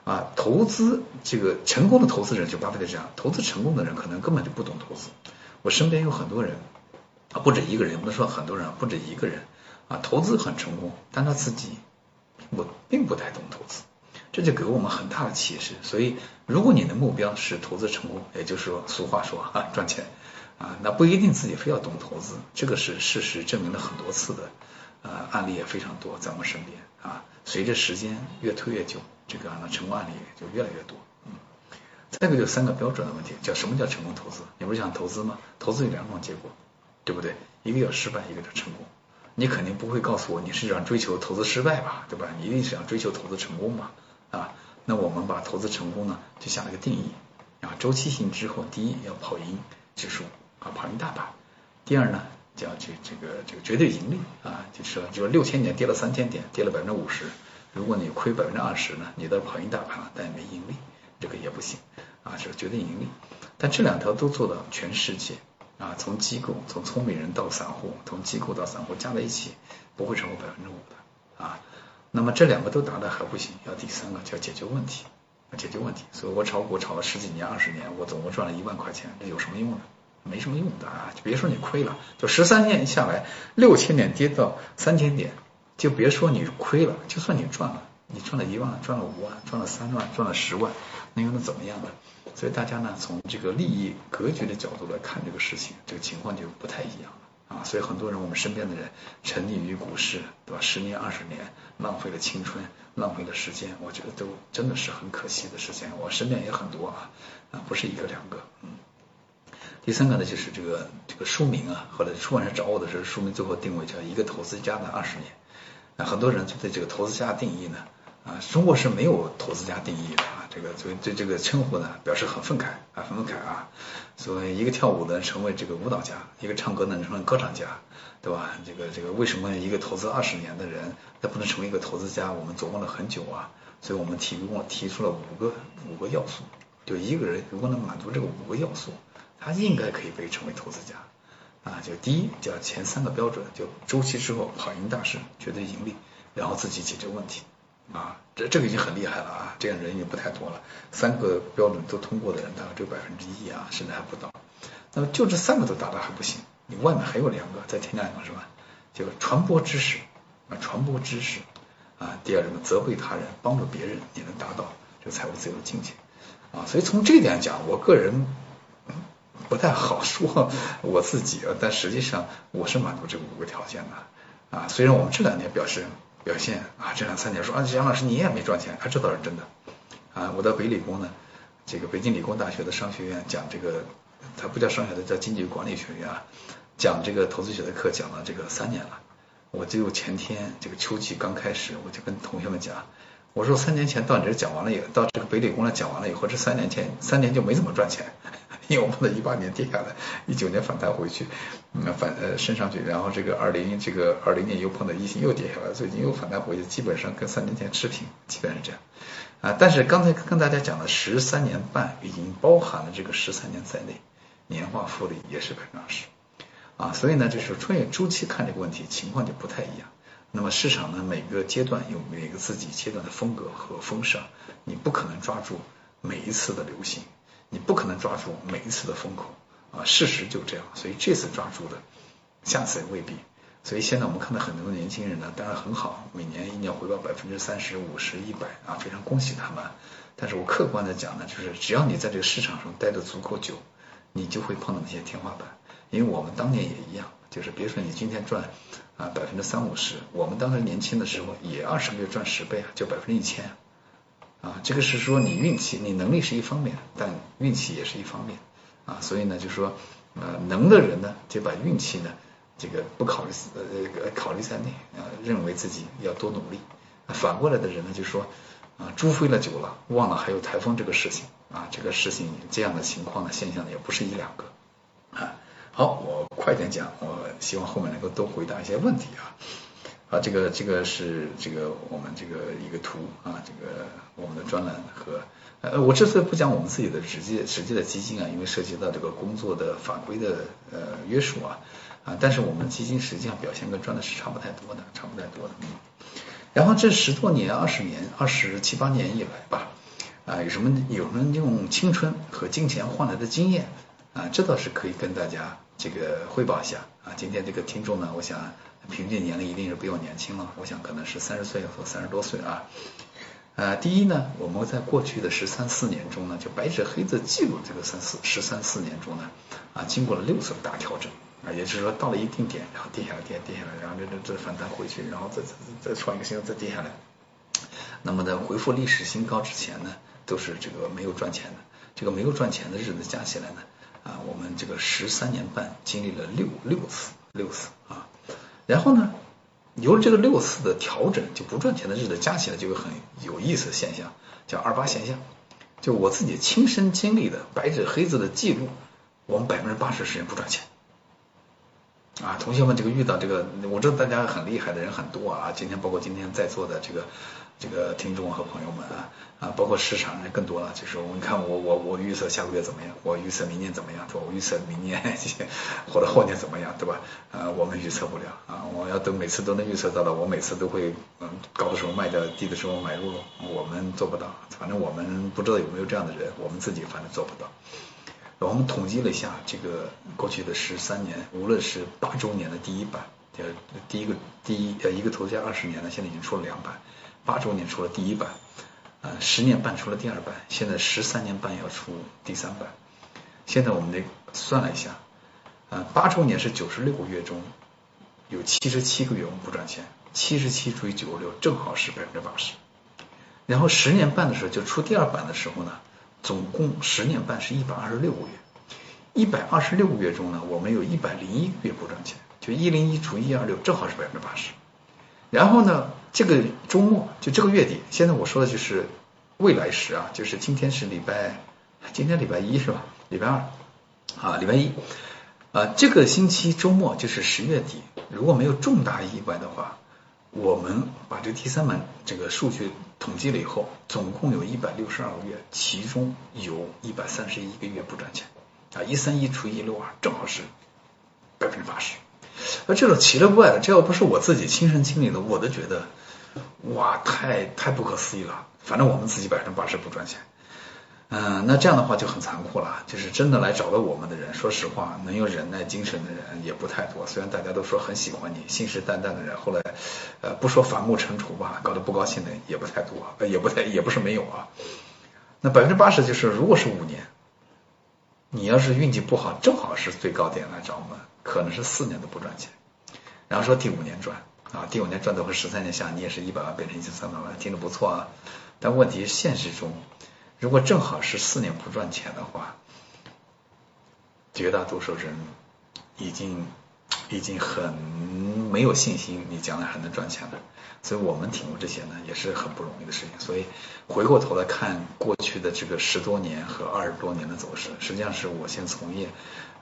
啊。投资这个成功的投资人，就巴菲特这样，投资成功的人可能根本就不懂投资。我身边有很多人啊，不止一个人，不能说很多人，不止一个人啊，投资很成功，但他自己我并不太懂投资。这就给我们很大的启示。所以，如果你的目标是投资成功，也就是说，俗话说啊，赚钱啊，那不一定自己非要懂投资。这个是事实证明了很多次的，呃，案例也非常多在我们身边啊。随着时间越推越久，这个呢成功案例就越来越多。嗯，再一个就三个标准的问题，叫什么叫成功投资？你不是想投资吗？投资有两种结果，对不对？一个叫失败，一个叫成功。你肯定不会告诉我你是想追求投资失败吧，对吧？你一定是想追求投资成功吧？啊，那我们把投资成功呢，就下了个定义啊，周期性之后，第一要跑赢指数啊，跑赢大盘；第二呢，叫这这个这个绝对盈利啊，就是说，就是六千点跌了三千点，跌了百分之五十，如果你亏百分之二十呢，你都跑赢大盘了，但也没盈利，这个也不行啊，是绝对盈利。但这两条都做到全世界啊，从机构从聪明人到散户，从机构到散户加在一起，不会超过百分之五的啊。那么这两个都达的还不行，要第三个叫解决问题，解决问题。所以我炒股炒了十几年、二十年，我总共赚了一万块钱，这有什么用呢？没什么用的啊！就别说你亏了，就十三年下来六千点跌到三千点，就别说你亏了，就算你赚了，你赚了一万、赚了五万、赚了三万、赚了十万，那又能怎么样呢？所以大家呢，从这个利益格局的角度来看这个事情，这个情况就不太一样了。啊，所以很多人，我们身边的人沉溺于股市，对吧？十年、二十年，浪费了青春，浪费了时间，我觉得都真的是很可惜的事情。我身边也很多啊，啊，不是一个两个，嗯。第三个呢，就是这个这个书名啊，后来出版社找我的时候，书名最后定位叫一个投资家的二十年。那，很多人就对这个投资家定义呢，啊，中国是没有投资家定义的啊，这个所以对这个称呼呢表示很愤慨啊，很愤慨啊。所以一个跳舞的成为这个舞蹈家，一个唱歌的成为歌唱家，对吧？这个这个为什么一个投资二十年的人他不能成为一个投资家？我们琢磨了很久啊，所以我们提供提出了五个五个要素，就一个人如果能满足这个五个要素。他应该可以被称为投资家啊，就第一叫前三个标准，就周期之后跑赢大势，绝对盈利，然后自己解决问题啊，这这个已经很厉害了啊，这样人也不太多了，三个标准都通过的人大概只有百分之一啊，甚至还不到。那么就这三个都达到还不行，你外面还有两个，再添加两个是吧？就传播知识啊，传播知识啊，第二什么责备他人，帮助别人，你能达到这个财务自由的境界啊。所以从这点讲，我个人。不太好说我自己，但实际上我是满足这五个条件的啊。虽然我们这两年表示表现啊，这两三年说啊，杨老师你也没赚钱啊，这倒是真的啊。我到北理工呢，这个北京理工大学的商学院讲这个，它不叫商学院，叫经济管理学院啊，讲这个投资学的课讲了这个三年了。我就前天这个秋季刚开始，我就跟同学们讲，我说三年前到你这讲完了以后，到这个北理工来讲完了以后，这三年前三年就没怎么赚钱。因为我们的一八年跌下来，一九年反弹回去，嗯反呃升上去，然后这个二零这个二零年又碰到疫情又跌下来，最近又反弹回去，基本上跟三年前持平，基本上是这样啊。但是刚才跟大家讲的十三年半已经包含了这个十三年在内，年化复利也是百分之二十啊。所以呢，就是穿越周期看这个问题情况就不太一样。那么市场呢，每个阶段有每个自己阶段的风格和风尚，你不可能抓住每一次的流行。你不可能抓住每一次的风口啊，事实就这样，所以这次抓住的，下次也未必。所以现在我们看到很多年轻人呢，当然很好，每年一年回报百分之三十五十一百啊，非常恭喜他们。但是我客观的讲呢，就是只要你在这个市场上待的足够久，你就会碰到那些天花板。因为我们当年也一样，就是别说你今天赚啊百分之三五十，我们当时年轻的时候也二十个月赚十倍啊，就百分之一千。啊，这个是说你运气，你能力是一方面，但运气也是一方面啊，所以呢，就说呃能的人呢，就把运气呢这个不考虑呃考虑在内啊，认为自己要多努力。反过来的人呢，就说啊猪飞了久了，忘了还有台风这个事情啊，这个事情这样的情况呢现象也不是一两个啊。好，我快点讲，我希望后面能够多回答一些问题啊。啊，这个这个是这个我们这个一个图啊，这个我们的专栏和呃，我这次不讲我们自己的直接实际的基金啊，因为涉及到这个工作的法规的呃约束啊啊，但是我们基金实际上表现跟专栏是差不太多的，差不太多的。然后这十多年、二十年、二十七八年以来吧，啊，有什么有什么用青春和金钱换来的经验啊，这倒是可以跟大家这个汇报一下啊。今天这个听众呢，我想。平均年龄一定是比我年轻了，我想可能是三十岁或三十多岁啊。呃，第一呢，我们在过去的十三四年中呢，就白纸黑字记录这个三四十三四年中呢，啊，经过了六次大调整啊，也就是说到了一定点，然后跌下来，跌跌下来，然后这这这反弹回去，然后再再再创一个新高，再跌下来。那么在回复历史新高之前呢，都是这个没有赚钱的，这个没有赚钱的日子加起来呢，啊，我们这个十三年半经历了六六次六次啊。然后呢，有了这个六次的调整，就不赚钱的日子加起来，就有很有意思的现象，叫二八现象。就我自己亲身经历的白纸黑字的记录，我们百分之八十时间不赚钱。啊，同学们，这个遇到这个，我知道大家很厉害的人很多啊。今天包括今天在座的这个这个听众和朋友们啊啊，包括市场人更多了。就是我们看我我我预测下个月怎么样，我预测明年怎么样，对吧？我预测明年 或者后年怎么样，对吧？啊，我们预测不了啊。我要都每次都能预测到的，我每次都会嗯高的时候卖掉，低的时候买入，我们做不到。反正我们不知道有没有这样的人，我们自己反正做不到。我们统计了一下，这个过去的十三年，无论是八周年的第一版，呃，第一个第一呃一个投资二十年呢，现在已经出了两版，八周年出了第一版，呃，十年半出了第二版，现在十三年半要出第三版。现在我们得算了一下，呃，八周年是九十六个月中有七十七个月我们不赚钱，七十七除以九十六正好是百分之八十。然后十年半的时候就出第二版的时候呢。总共十年半是一百二十六个月，一百二十六个月中呢，我们有一百零一个月不赚钱，就一零一除一二六，正好是百分之八十。然后呢，这个周末就这个月底，现在我说的就是未来时啊，就是今天是礼拜，今天礼拜一是吧？礼拜二啊，礼拜一啊，这个星期周末就是十月底，如果没有重大意外的话，我们把这第三版这个数据统计了以后，总共有一百六十二个月，其中有一百三十一个月不赚钱啊，一三一除以一六二，正好是百分之八十。而这种奇了怪的，这要不是我自己亲身经历的，我都觉得哇，太太不可思议了。反正我们自己百分之八十不赚钱，嗯，那这样的话就很残酷了。就是真的来找到我们的人，说实话，能有忍耐精神的人也不太多。虽然大家都说很喜欢你，信誓旦旦的人，后来呃不说反目成仇吧，搞得不高兴的也不太多，也不太也不是没有啊。那百分之八十就是，如果是五年，你要是运气不好，正好是最高点来找我们。可能是四年都不赚钱，然后说第五年赚啊，第五年赚的和十三年下你也是一百万变成一千三百万，听着不错啊。但问题是现实中，如果正好是四年不赚钱的话，绝大多数人已经已经很没有信心，你将来还能赚钱了。所以我们挺过这些呢，也是很不容易的事情。所以回过头来看过去的这个十多年和二十多年的走势，实际上是我先从业。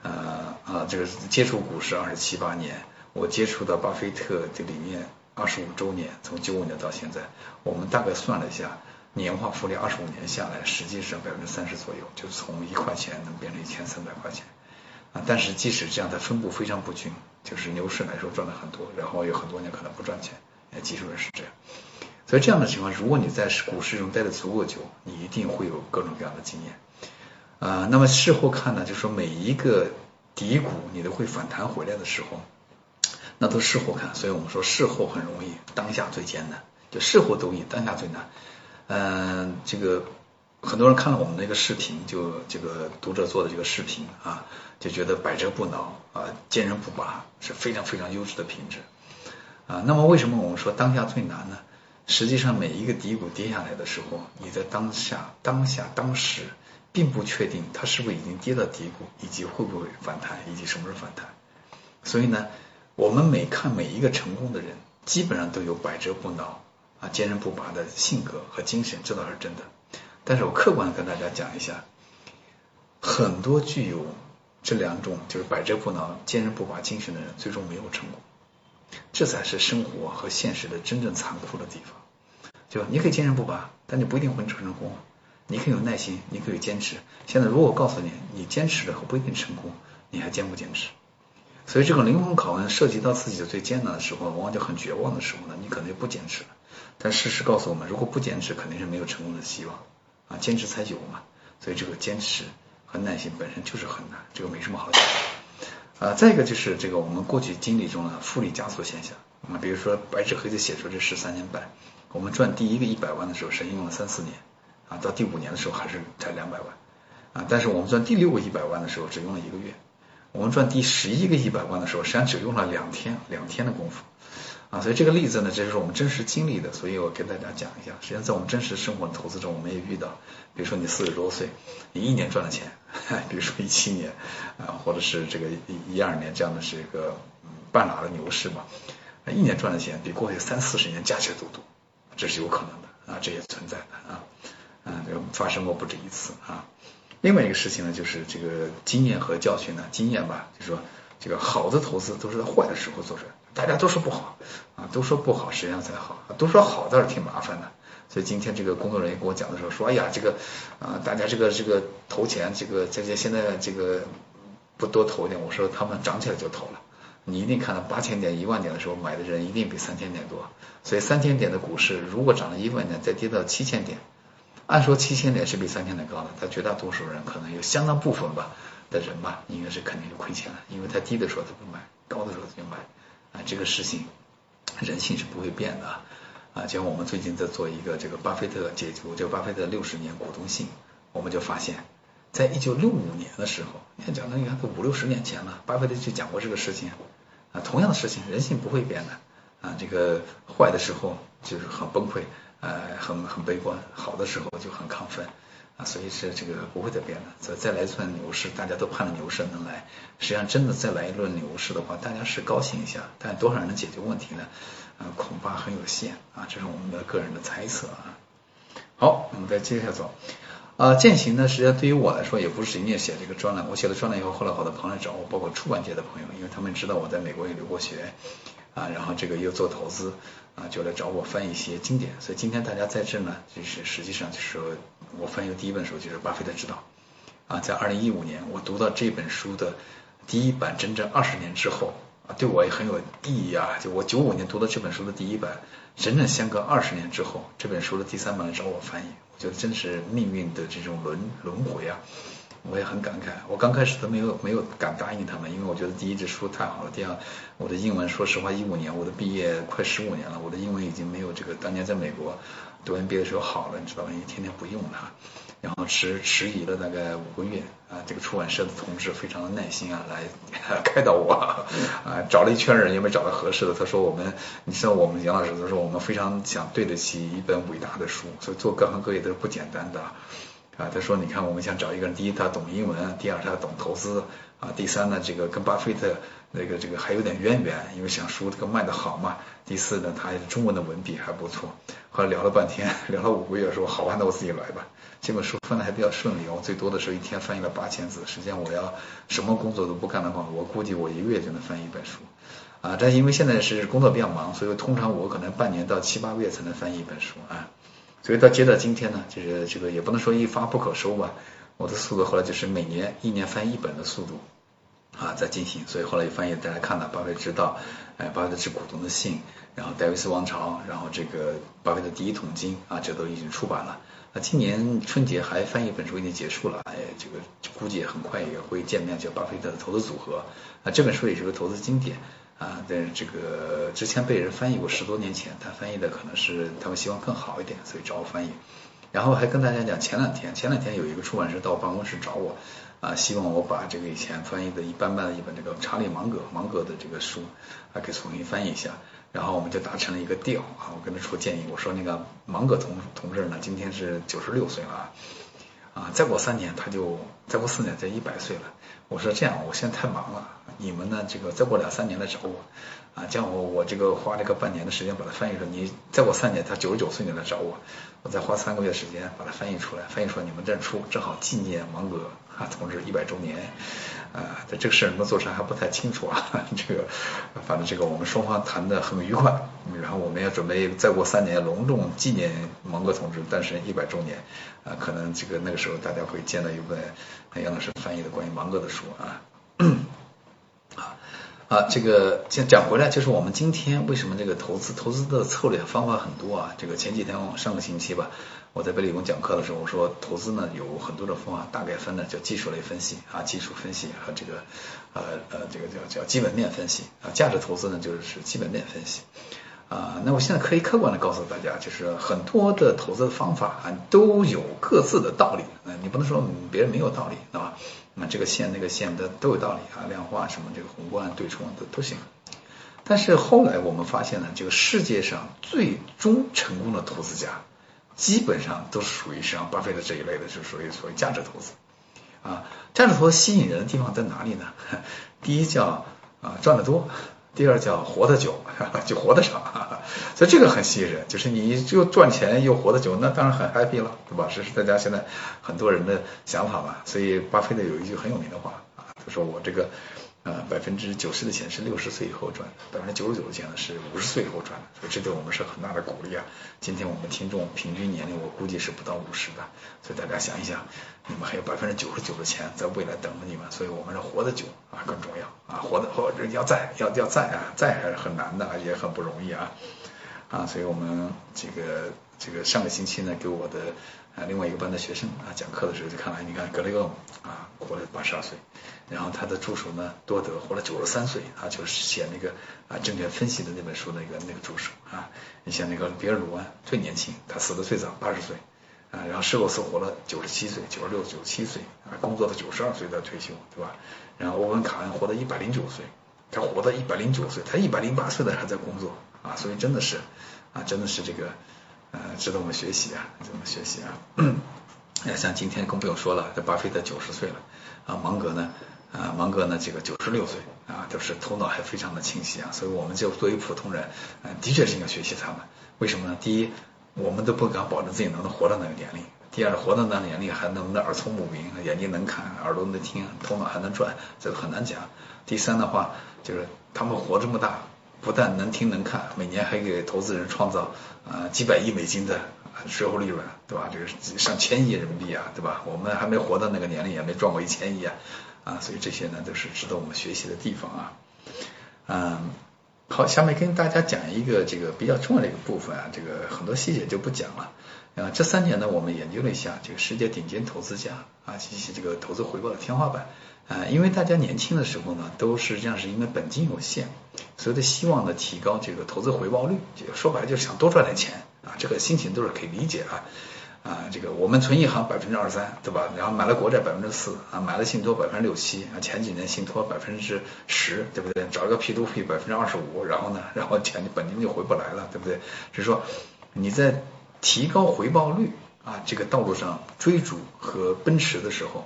呃啊，这个接触股市二十七八年，我接触到巴菲特这理念二十五周年，从九五年到现在，我们大概算了一下，年化复利二十五年下来，实际上百分之三十左右，就从一块钱能变成一千三百块钱啊。但是即使这样，它分布非常不均，就是牛市来说赚了很多，然后有很多年可能不赚钱，技术人是这样。所以这样的情况，如果你在股市中待的足够久，你一定会有各种各样的经验。啊，那么事后看呢，就是说每一个底谷你都会反弹回来的时候，那都事后看，所以我们说事后很容易，当下最艰难，就事后都易，当下最难。嗯，这个很多人看了我们那个视频，就这个读者做的这个视频啊，就觉得百折不挠啊，坚韧不拔，是非常非常优质的品质啊。那么为什么我们说当下最难呢？实际上每一个底谷跌下来的时候，你在当下、当下、当时。并不确定它是不是已经跌到底谷，以及会不会反弹，以及什么时候反弹。所以呢，我们每看每一个成功的人，基本上都有百折不挠啊、坚韧不拔的性格和精神，这倒是真的。但是我客观的跟大家讲一下，很多具有这两种就是百折不挠、坚韧不拔精神的人，最终没有成功。这才是生活和现实的真正残酷的地方。就你可以坚韧不拔，但你不一定会成功。你可以有耐心，你可以坚持。现在如果告诉你，你坚持了和不一定成功，你还坚不坚持？所以这个灵魂拷问涉及到自己的最艰难的时候，往往就很绝望的时候呢，你可能就不坚持了。但事实告诉我们，如果不坚持，肯定是没有成功的希望啊！坚持才有嘛。所以这个坚持和耐心本身就是很难，这个没什么好讲的啊。再一个就是这个我们过去经历中的复利加速现象啊，比如说白纸黑字写出这十三年半，我们赚第一个一百万的时候，实际用了三四年。啊，到第五年的时候还是才两百万啊，但是我们赚第六个一百万的时候只用了一个月，我们赚第十一个一百万的时候实际上只用了两天，两天的功夫啊，所以这个例子呢，这是我们真实经历的，所以我跟大家讲一下。实际上在我们真实生活投资中，我们也遇到，比如说你四十多岁，你一年赚的钱，比如说一七年啊，或者是这个一一二年这样的是一个半拉的牛市嘛，一年赚的钱比过去三四十年加起来都多，这是有可能的啊，这也存在的啊。啊，发生过不止一次啊。另外一个事情呢，就是这个经验和教训呢，经验吧，就说这个好的投资都是在坏的时候做出来，大家都说不好啊，都说不好，实际上才好，都说好倒是挺麻烦的。所以今天这个工作人员跟我讲的时候说，哎呀，这个啊，大家这个这个投钱，这个这些现在这个不多投一点，我说他们涨起来就投了。你一定看到八千点、一万点的时候买的人一定比三千点多，所以三千点的股市如果涨了一万点，再跌到七千点。按说七千点是比三千点高的，但绝大多数人可能有相当部分吧的人吧，应该是肯定是亏钱了，因为它低的时候他不买，高的时候他就买啊，这个事情人性是不会变的啊。就像我们最近在做一个这个巴菲特解读，就巴菲特六十年股东信，我们就发现，在一九六五年的时候，你看讲的你看都五六十年前了，巴菲特就讲过这个事情啊，同样的事情，人性不会变的啊，这个坏的时候就是很崩溃。呃，很很悲观，好的时候就很亢奋，啊，所以是这个不会再变了。再再来一轮牛市，大家都盼着牛市能来，实际上真的再来一轮牛市的话，大家是高兴一下，但多少人能解决问题呢？啊，恐怕很有限啊，这是我们的个人的猜测啊。好，我们再接下走。啊，践行呢，实际上对于我来说也不是仅仅写这个专栏。我写了专栏以后，后来好多朋友找我，包括出版界的朋友，因为他们知道我在美国也留过学啊，然后这个又做投资啊，就来找我翻译一些经典。所以今天大家在这呢，就是实际上就是我翻译的第一本书就是《巴菲特之道》啊，在二零一五年我读到这本书的第一版，整整二十年之后啊，对我也很有意义啊。就我九五年读的这本书的第一版，整整相隔二十年之后，这本书的第三版来找我翻译。我觉得真是命运的这种轮轮回啊！我也很感慨。我刚开始都没有没有敢答应他们，因为我觉得第一这书太好了，第二我的英文，说实话，一五年我的毕业快十五年了，我的英文已经没有这个当年在美国读完毕业的时候好了，你知道吧？因为天天不用它。然后迟迟疑了大概五个月啊，这个出版社的同志非常的耐心啊，来 开导我啊，找了一圈人也没找到合适的。他说我们，你知道我们杨老师，他说我们非常想对得起一本伟大的书，所以做各行各业都是不简单的啊。他说你看我们想找一个人，第一他懂英文，第二他懂投资啊，第三呢这个跟巴菲特那个这个还有点渊源，因为想书这个卖的好嘛。第四呢他中文的文笔还不错。后来聊了半天，聊了五个月，说好吧，那我自己来吧。这本书翻的还比较顺利，我最多的时候一天翻译了八千字。实际上我要什么工作都不干的话，我估计我一个月就能翻译一本书啊。但因为现在是工作比较忙，所以通常我可能半年到七八个月才能翻译一本书啊。所以到接到今天呢，就是这个也不能说一发不可收吧。我的速度后来就是每年一年翻一本的速度啊在进行。所以后来也翻译大家看了《巴菲特之道》，哎，巴菲特致股东的信，然后戴维斯王朝，然后这个巴菲特第一桶金啊，这都已经出版了。那今年春节还翻译一本书已经结束了，哎，这个估计也很快也会见面，叫巴菲特的投资组合。啊，这本书也是个投资经典啊，但是这个之前被人翻译过十多年前，他翻译的可能是他们希望更好一点，所以找我翻译。然后还跟大家讲，前两天前两天有一个出版社到我办公室找我啊，希望我把这个以前翻译的一般般的一本这个查理芒格芒格的这个书啊给重新翻译一下。然后我们就达成了一个调啊，我跟他出建议，我说那个芒格同同志呢，今天是九十六岁了啊，再过三年他就再过四年就一百岁了。我说这样，我现在太忙了，你们呢这个再过两三年来找我啊，这样我我这个花这个半年的时间把它翻译出来，你再过三年他九十九岁你来找我，我再花三个月时间把它翻译出来，翻译出来你们再出，正好纪念芒格啊同志一百周年。啊，这这个事能不能做成还不太清楚啊。这个，反正这个我们双方谈的很愉快。然后我们也准备再过三年隆重纪念芒格同志诞生一百周年。啊，可能这个那个时候大家会见到一本杨老师翻译的关于芒格的书啊。啊，这个讲讲回来，就是我们今天为什么这个投资投资的策略方法很多啊？这个前几天上个星期吧。我在北理工讲课的时候，我说投资呢有很多的方法，大概分呢叫技术类分析啊，技术分析和这个呃呃这个叫叫基本面分析啊，价值投资呢就是基本面分析啊。那我现在可以客观的告诉大家，就是很多的投资方法啊都有各自的道理啊，你不能说别人没有道理，对吧？那这个线那个线的都有道理啊，量化什么这个宏观对冲都都行。但是后来我们发现呢，这个世界上最终成功的投资家。基本上都是属于像巴菲特这一类的，就属于所谓价值投资啊。价值投资吸引人的地方在哪里呢？第一叫啊赚得多，第二叫活得久，就活得长。所以这个很吸引人，就是你就赚钱又活得久，那当然很 happy 了，对吧？这是大家现在很多人的想法嘛。所以巴菲特有一句很有名的话啊，他说我这个。呃，百分之九十的钱是六十岁以后赚的，百分之九十九的钱呢是五十岁以后赚的，所以这对我们是很大的鼓励啊。今天我们听众平均年龄我估计是不到五十的，所以大家想一想，你们还有百分之九十九的钱在未来等着你们，所以我们是活得久啊更重要啊，活得活要在要要在啊，在还是很难的，也很不容易啊啊，所以我们这个这个上个星期呢给我的啊另外一个班的学生啊讲课的时候就看来，你看格雷厄姆啊活了八十二岁。然后他的助手呢，多德活了九十三岁，啊，就是写那个啊证券分析的那本书那个那个助手啊。你像那个比尔鲁安最年轻，他死的最早，八十岁啊。然后施洛斯活了九十七岁，九十六、九十七岁啊，工作到九十二岁才退休，对吧？然后欧文卡恩活到一百零九岁，他活到一百零九岁，他一百零八岁的还在工作啊，所以真的是啊，真的是这个呃值得我们学习啊，值得我们学习啊。像今天更不用说了，这巴菲特九十岁了，啊，芒格呢，啊，芒格呢这个九十六岁，啊，都是头脑还非常的清晰啊，所以我们就作为普通人，呃，的确是应该学习他们。为什么呢？第一，我们都不敢保证自己能活到那个年龄；第二，活到那个年龄还能不能耳聪目明，眼睛能看，耳朵能听，头脑还能转，这个很难讲。第三的话，就是他们活这么大，不但能听能看，每年还给投资人创造啊几百亿美金的税后利润，对吧？这个上千亿人民币啊，对吧？我们还没活到那个年龄，也没赚过一千亿啊，啊，所以这些呢都是值得我们学习的地方啊，嗯。好，下面跟大家讲一个这个比较重要的一个部分啊，这个很多细节就不讲了。啊，这三年呢，我们研究了一下这个世界顶尖投资家啊及其这个投资回报的天花板啊，因为大家年轻的时候呢，都实际上是因为本金有限，所以的希望呢提高这个投资回报率，说白了就是想多赚点钱啊，这个心情都是可以理解啊。啊，这个我们存银行百分之二三，对吧？然后买了国债百分之四，啊，买了信托百分之六七，啊，前几年信托百分之十，对不对？找一个 P to P 百分之二十五，然后呢，然后钱本金就回不来了，对不对？就是说你在提高回报率啊这个道路上追逐和奔驰的时候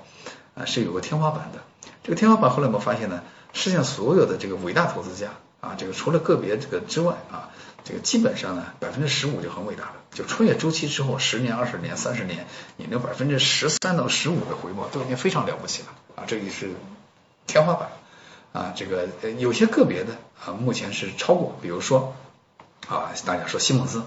啊是有个天花板的。这个天花板后来我们发现呢，世界上所有的这个伟大投资家啊，这个除了个别这个之外啊。这个基本上呢，百分之十五就很伟大了。就穿越周期之后，十年、二十年、三十年，你那百分之十三到十五的回报都已经非常了不起了啊！这也是天花板啊。这个有些个别的啊，目前是超过，比如说啊，大家说西蒙斯，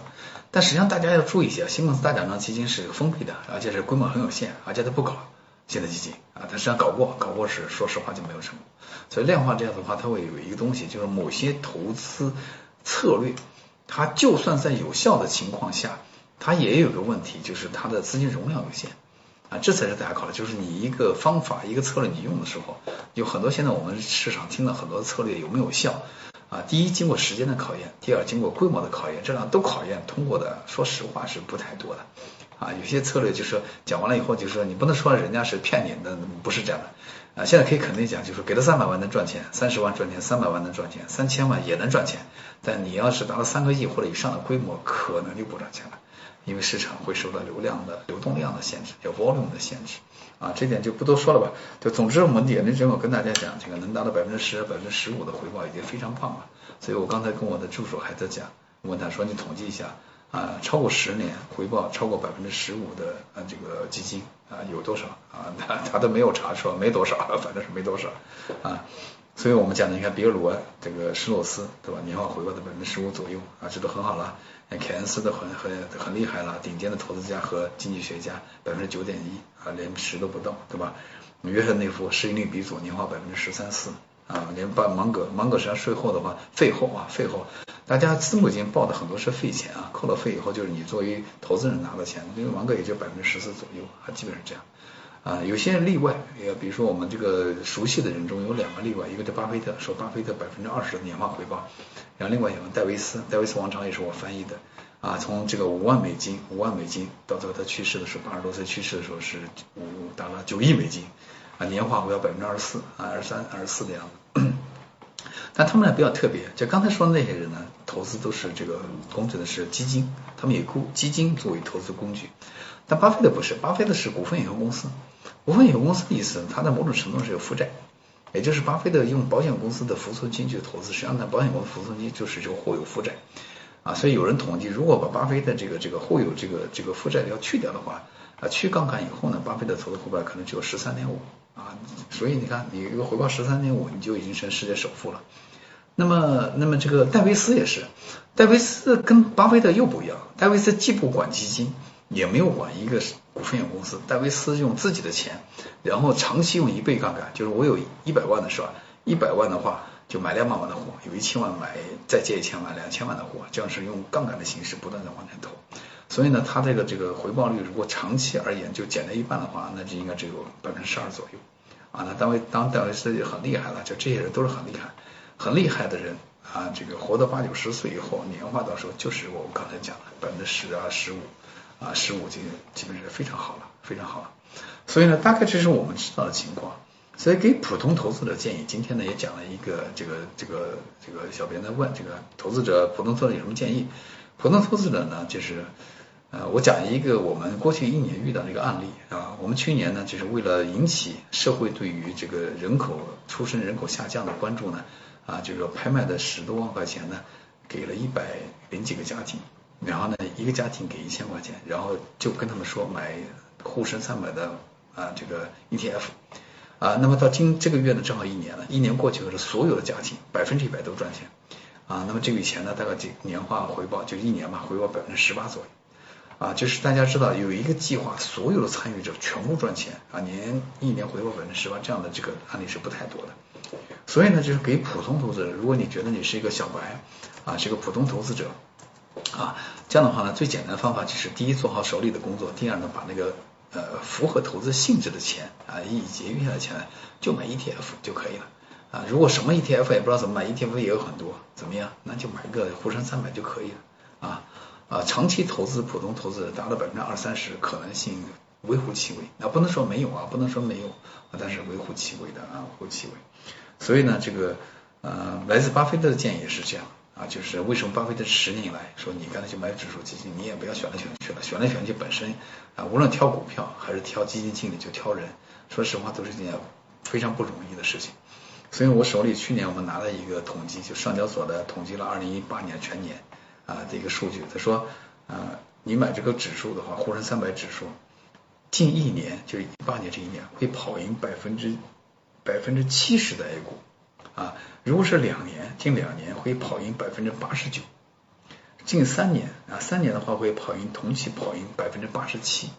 但实际上大家要注意一下，西蒙斯大奖章基金是封闭的，而且是规模很有限，而且它不搞现在基金啊，它实际上搞过，搞过是说实话就没有成功。所以量化这样的话，它会有一个东西，就是某些投资策略。它就算在有效的情况下，它也有个问题，就是它的资金容量有限啊，这才是大家考虑。就是你一个方法、一个策略你用的时候，有很多现在我们市场听了很多策略有没有效啊？第一，经过时间的考验；第二，经过规模的考验，这两都考验通过的，说实话是不太多的啊。有些策略就是讲完了以后，就是说你不能说人家是骗你的，不是这样的。啊，现在可以肯定讲，就是给他三百万能赚钱，三十万赚钱，三百万能赚钱，三千万也能赚钱。但你要是达到三个亿或者以上的规模，可能就不赚钱了，因为市场会受到流量的流动量的限制，有 volume 的限制。啊，这点就不多说了吧。就总之，我们眼力只我跟大家讲，这个能达到百分之十、百分之十五的回报已经非常棒了。所以我刚才跟我的助手还在讲，问他说你统计一下。啊，超过十年回报超过百分之十五的啊，这个基金啊有多少啊？他他都没有查出来，没多少，反正是没多少啊。所以我们讲的，你看比尔罗这个施洛斯对吧？年化回报的百分之十五左右啊，这都很好了。凯恩斯的很很很厉害了，顶尖的投资家和经济学家百分之九点一啊，连十都不到对吧？约翰内夫市盈率比佐年化百分之十三四啊，连把芒格芒格实际上税后的话费后啊费后。大家私募基金报的很多是费钱啊，扣了费以后就是你作为投资人拿的钱，因为芒格也就百分之十四左右，啊，基本上这样啊，有些人例外，也比如说我们这个熟悉的人中有两个例外，一个叫巴菲特，说巴菲特百分之二十的年化回报，然后另外有个戴维斯，戴维斯王朝也是我翻译的啊，从这个五万美金，五万美金到最后他去世的时候，八十多岁去世的时候是五达了九亿美金啊，年化回报百分之二十四啊，二十三、二十四的样子。但他们俩比较特别，就刚才说的那些人呢，投资都是这个工具的是基金，他们以股基金作为投资工具。但巴菲特不是，巴菲特是股份有限公司。股份有限公司的意思，它在某种程度上是有负债，也就是巴菲特用保险公司的浮存金去投资，实际上呢，保险公司浮存金就是就或有负债啊。所以有人统计，如果把巴菲特这个这个或有这个这个负债要去掉的话，啊，去杠杆以后呢，巴菲特投资回报可能只有十三点五。啊，所以你看，你一个回报十三点五，你就已经成世界首富了。那么，那么这个戴维斯也是，戴维斯跟巴菲特又不一样。戴维斯既不管基金，也没有管一个股份有限公司。戴维斯用自己的钱，然后长期用一倍杠杆，就是我有一百万的时候？一百万的话就买两百万的货，有一千万买再借一千万，两千万的货，这样是用杠杆的形式不断的往前投。所以呢，它这个这个回报率如果长期而言就减了一半的话，那就应该只有百分之十二左右啊。那单位当戴维斯就很厉害了，就这些人都是很厉害，很厉害的人啊。这个活到八九十岁以后，年化到时候就是我们刚才讲的百分之十啊、十五啊、十五就基本上是非常好了，非常好了。所以呢，大概这是我们知道的情况。所以给普通投资者建议，今天呢也讲了一个这个这个这个小编在问这个投资者普通投资者有什么建议？普通投资者呢就是。呃，我讲一个我们过去一年遇到的一个案例啊，我们去年呢，就是为了引起社会对于这个人口出生人口下降的关注呢，啊，就是说拍卖的十多万块钱呢，给了一百零几个家庭，然后呢，一个家庭给一千块钱，然后就跟他们说买沪深三百的啊这个 ETF，啊，那么到今这个月呢，正好一年了，一年过去了，所有的家庭百分之一百都赚钱，啊，那么这笔钱呢，大概这年化回报就一年嘛，回报百分之十八左右。啊，就是大家知道有一个计划，所有的参与者全部赚钱啊，年一年回报百分之十八，这样的这个案例是不太多的。所以呢，就是给普通投资者，如果你觉得你是一个小白啊，是个普通投资者啊，这样的话呢，最简单的方法就是第一做好手里的工作，第二呢，把那个呃符合投资性质的钱啊，以节约下来钱就买 ETF 就可以了啊。如果什么 ETF 也不知道怎么买，ETF 也有很多，怎么样？那就买个沪深三百就可以了啊。啊，长期投资普通投资者达到百分之二三十，可能性微乎其微。那不能说没有啊，不能说没有，但是微乎其微的啊，微乎其微。所以呢，这个呃，来自巴菲特的建议也是这样啊，就是为什么巴菲特十年以来说你干脆去买指数基金，你也不要选来选去了，选来选去本身啊，无论挑股票还是挑基金经理就挑人，说实话都是一件非常不容易的事情。所以我手里去年我们拿了一个统计，就上交所的统计了二零一八年全年。啊，这个数据，他说，啊，你买这个指数的话，沪深三百指数，近一年，就是一八年这一年，会跑赢百分之百分之七十的 A 股，啊，如果是两年，近两年会跑赢百分之八十九，近三年啊，三年的话会跑赢同期跑赢百分之八十七，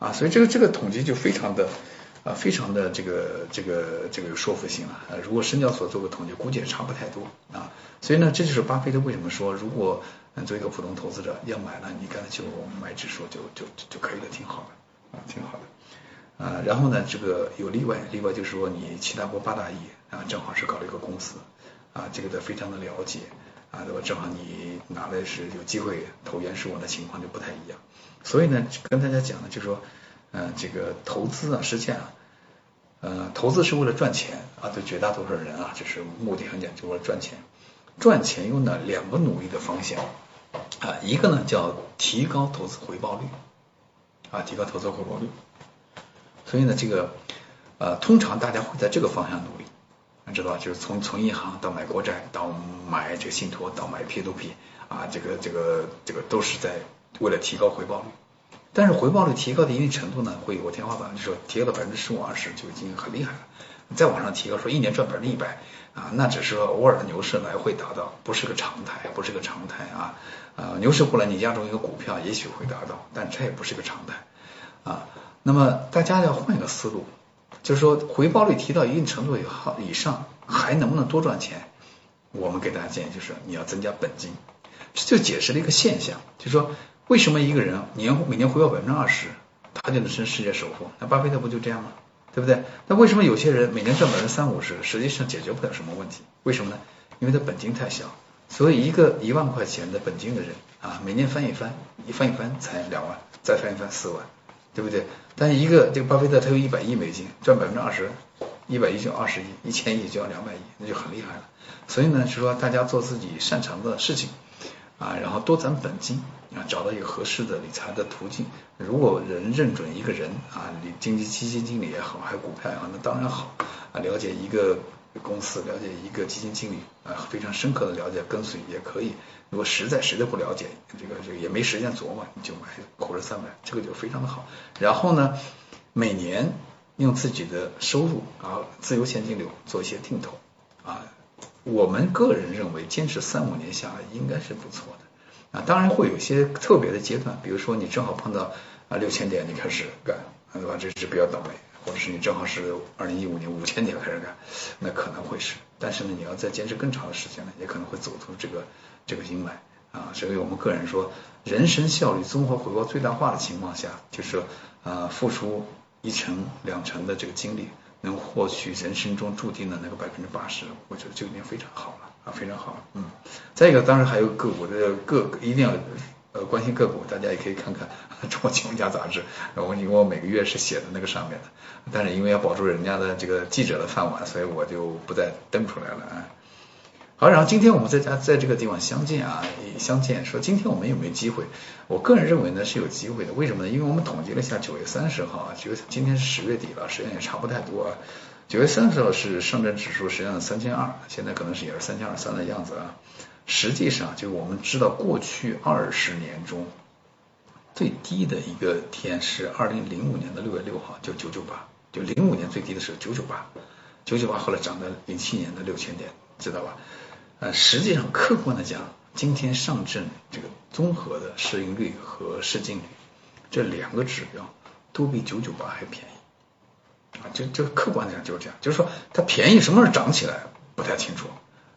啊，所以这个这个统计就非常的。啊，非常的这个这个这个有说服性了。呃，如果深交所做个统计，估计也差不太多啊。所以呢，这就是巴菲特为什么说，如果作为一个普通投资者要买呢，你干脆就买指数就就就可以了，挺好的啊，挺好的啊。然后呢，这个有例外，例外就是说你七大国八大亿啊，正好是搞了一个公司啊，这个的非常的了解啊，对吧？正好你拿的是有机会投原始股的情况就不太一样。所以呢，跟大家讲呢，就是说。嗯，这个投资啊，实际上，呃，投资是为了赚钱啊，对绝大多数人啊，就是目的很简单，就为了赚钱。赚钱有哪两个努力的方向啊？一个呢叫提高投资回报率啊，提高投资回报率。所以呢，这个呃，通常大家会在这个方向努力，你知道吧？就是从从银行到买国债，到买这个信托，到买 P to P 啊，这个这个这个都是在为了提高回报率。但是回报率提高的一定程度呢，会有个天花板，就是说提高到百分之十五二十就已经很厉害了。再往上提高，说一年赚百分之一百啊，那只是偶尔的牛市来会达到，不是个常态，不是个常态啊。呃，牛市过来，你押中一个股票，也许会达到，但这也不是个常态啊。那么大家要换一个思路，就是说回报率提到一定程度以后以上，还能不能多赚钱？我们给大家建议就是你要增加本金，这就解释了一个现象，就是说。为什么一个人年每年回报百分之二十，他就能成世界首富？那巴菲特不就这样吗？对不对？那为什么有些人每年赚百分之三五十，实际上解决不了什么问题？为什么呢？因为他本金太小。所以一个一万块钱的本金的人啊，每年翻一翻，一翻一翻才两万，再翻一翻四万，对不对？但是一个这个巴菲特他有一百亿美金，赚百分之二十，一百亿就二十亿，一千亿就要两百亿，那就很厉害了。所以呢，是说大家做自己擅长的事情啊，然后多攒本金。啊，找到一个合适的理财的途径。如果人认准一个人啊，你经济基金经理也好，还有股票也好，那当然好啊。了解一个公司，了解一个基金经理啊，非常深刻的了解，跟随也可以。如果实在实在不了解，这个这个也没时间琢磨，你就买沪深三百，这个就非常的好。然后呢，每年用自己的收入啊，自由现金流做一些定投。我们个人认为，坚持三五年下来，应该是不错的。啊，当然会有一些特别的阶段，比如说你正好碰到啊六千点，你开始干，对吧？这是比较倒霉，或者是你正好是二零一五年五千点开始干，那可能会是。但是呢，你要再坚持更长的时间呢，也可能会走出这个这个阴霾啊。所以我们个人说，人生效率综合回报最大化的情况下，就是啊付出一成两成的这个精力，能获取人生中注定的那个百分之八十，我觉得就已经非常好了。啊，非常好，嗯，再一个，当然还有个股的个一定要呃关心个股，大家也可以看看《中国金融家》杂志，我因为我每个月是写的那个上面的，但是因为要保住人家的这个记者的饭碗，所以我就不再登出来了啊。好，然后今天我们在家在这个地方相见啊，相见说今天我们有没有机会？我个人认为呢是有机会的，为什么呢？因为我们统计了一下九月三十号啊，九月今天是十月底了，时间也差不太多啊。九月三十号是上证指数实际上三千二，现在可能是也是三千二三的样子啊。实际上就我们知道过去二十年中最低的一个天是二零零五年的六月六号，就九九八，就零五年最低的时候九九八，九九八后来涨到零七年的六千点，知道吧？呃，实际上客观的讲，今天上证这个综合的市盈率和市净率这两个指标都比九九八还便宜啊，就就客观的讲就是这样，就是说它便宜什么时候涨起来不太清楚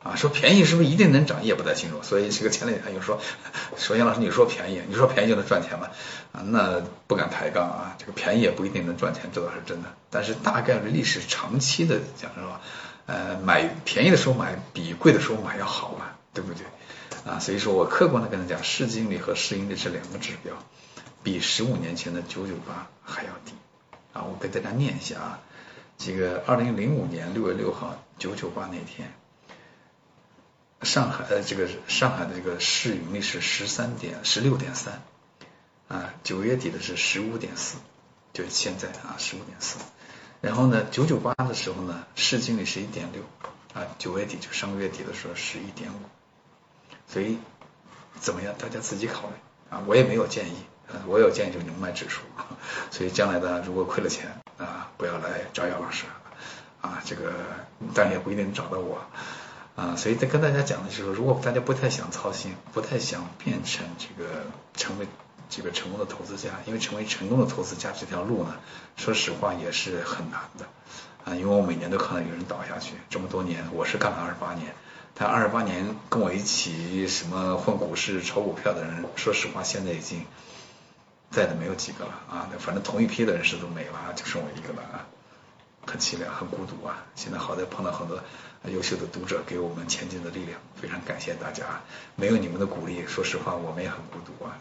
啊，说便宜是不是一定能涨也不太清楚，所以这个前两天又说，首先老师你说便宜，你说便宜就能赚钱吗？啊，那不敢抬杠啊，这个便宜也不一定能赚钱，这倒是真的，但是大概率历史长期的讲是吧？呃，买便宜的时候买比贵的时候买要好嘛，对不对？啊，所以说我客观的跟他讲，市净率和市盈率这两个指标，比十五年前的九九八还要低。啊，我给大家念一下啊，这个二零零五年六月六号九九八那天，上海呃这个上海的这个市盈率是十三点十六点三，啊，九月底的是十五点四，就是现在啊十五点四。然后呢，九九八的时候呢，市净率是一点六啊，九月底就上个月底的时候是一点五，所以怎么样？大家自己考虑啊，我也没有建议，啊我有建议就是你们卖指数，所以将来呢，如果亏了钱啊，不要来找姚老师啊，这个但也不一定能找到我啊，所以在跟大家讲的就是，如果大家不太想操心，不太想变成这个成为。这个成功的投资家，因为成为成功的投资家这条路呢，说实话也是很难的啊。因为我每年都看到有人倒下去，这么多年我是干了二十八年，但二十八年跟我一起什么混股市、炒股票的人，说实话现在已经在的没有几个了啊。反正同一批的人是都没了，就剩我一个了啊，很凄凉，很孤独啊。现在好在碰到很多优秀的读者给我们前进的力量，非常感谢大家。没有你们的鼓励，说实话我们也很孤独啊。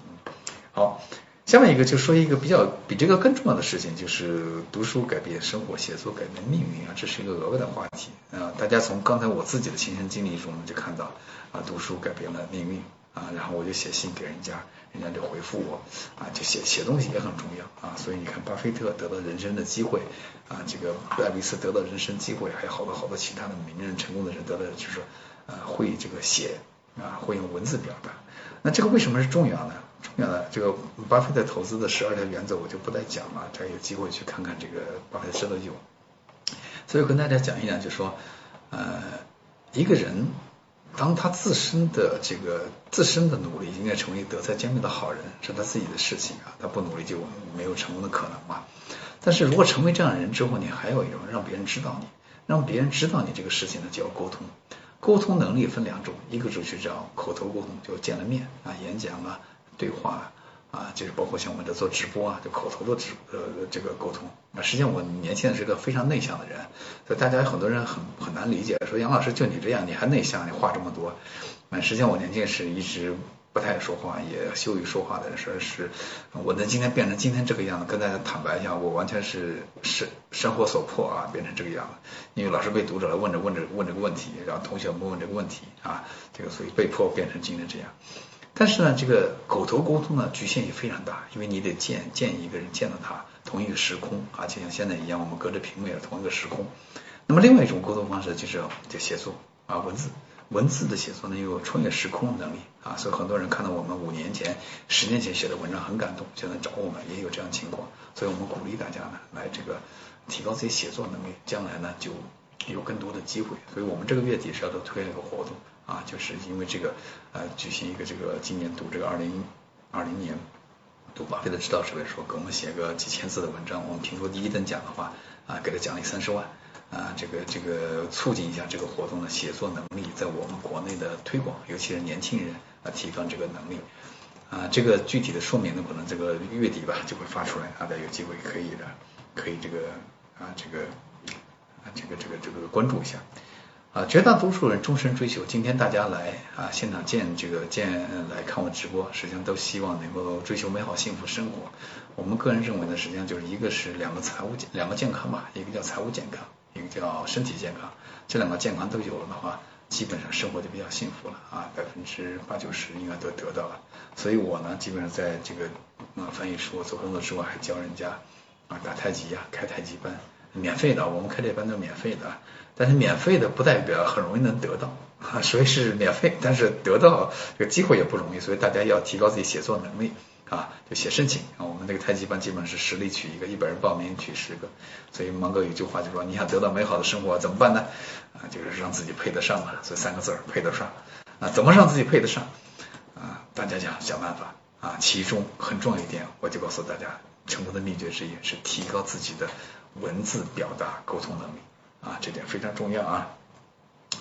好，下面一个就说一个比较比这个更重要的事情，就是读书改变生活，写作改变命运啊，这是一个额外的话题啊。大家从刚才我自己的亲身经历中就看到啊，读书改变了命运啊，然后我就写信给人家，人家就回复我啊，就写写东西也很重要啊。所以你看，巴菲特得到人生的机会啊，这个戴维斯得到人生机会，还有好多好多其他的名人成功的人得到就是呃会这个写啊，会用文字表达。那这个为什么是重要呢？重要的这个巴菲特投资的十二条原则我就不再讲了，大家有机会去看看这个巴菲特十二有。所以跟大家讲一讲，就说呃一个人当他自身的这个自身的努力应该成为德才兼备的好人，是他自己的事情啊，他不努力就没有成功的可能嘛。但是如果成为这样的人之后，你还有一种让别人知道你，让别人知道你这个事情呢，就要沟通。沟通能力分两种，一个就是叫口头沟通，就见了面啊，演讲啊。对话啊，就是包括像我们这做直播啊，就口头的直呃这个沟通。那实际上我年轻的是个非常内向的人，所以大家很多人很很难理解，说杨老师就你这样，你还内向，你话这么多。那实际上我年轻时一直不太爱说话，也羞于说话的人，说是我能今天变成今天这个样子，跟大家坦白一下，我完全是生生活所迫啊，变成这个样子。因为老是被读者来问着问着问这个问题，然后同学们问这个问题啊，这个所以被迫变成今天这样。但是呢，这个口头沟通呢，局限也非常大，因为你得见见一个人，见到他同一个时空啊，就像现在一样，我们隔着屏幕也是同一个时空。那么另外一种沟通方式就是就写作啊，文字文字的写作呢，有穿越时空的能力啊，所以很多人看到我们五年前、十年前写的文章很感动，现在找我们，也有这样情况。所以我们鼓励大家呢，来这个提高自己写作能力，将来呢就有更多的机会。所以我们这个月底是要都推了一个活动。啊，就是因为这个呃，举行一个这个今年读这个二零二零年读巴菲特指导这本书，给我们写个几千字的文章。我们评出第一等奖的话，啊，给他奖励三十万，啊，这个这个促进一下这个活动的写作能力在我们国内的推广，尤其是年轻人啊，提高这个能力。啊，这个具体的说明呢，可能这个月底吧就会发出来，大家有机会可以的，可以这个啊，这个啊，这个这个这个关注一下。啊，绝大多数人终身追求。今天大家来啊，现场见这个见来看我直播，实际上都希望能够追求美好幸福生活。我们个人认为呢，实际上就是一个是两个财务两个健康吧，一个叫财务健康，一个叫身体健康。这两个健康都有了的话，基本上生活就比较幸福了啊，百分之八九十应该都得到了。所以我呢，基本上在这个啊翻译书做工作之外，还教人家啊打太极呀，开太极班，免费的，我们开这班都是免费的。但是免费的不代表很容易能得到啊，所以是免费，但是得到这个机会也不容易，所以大家要提高自己写作能力。啊，就写申请啊，我们这个太极班基本是十例取一个，一百人报名取十个，所以芒格有句话就说，你想得到美好的生活怎么办呢？啊，就是让自己配得上嘛，这三个字儿配得上啊，怎么让自己配得上啊？大家想想办法啊，其中很重要一点，我就告诉大家，成功的秘诀之一是提高自己的文字表达沟通能力啊，这点非常重要啊。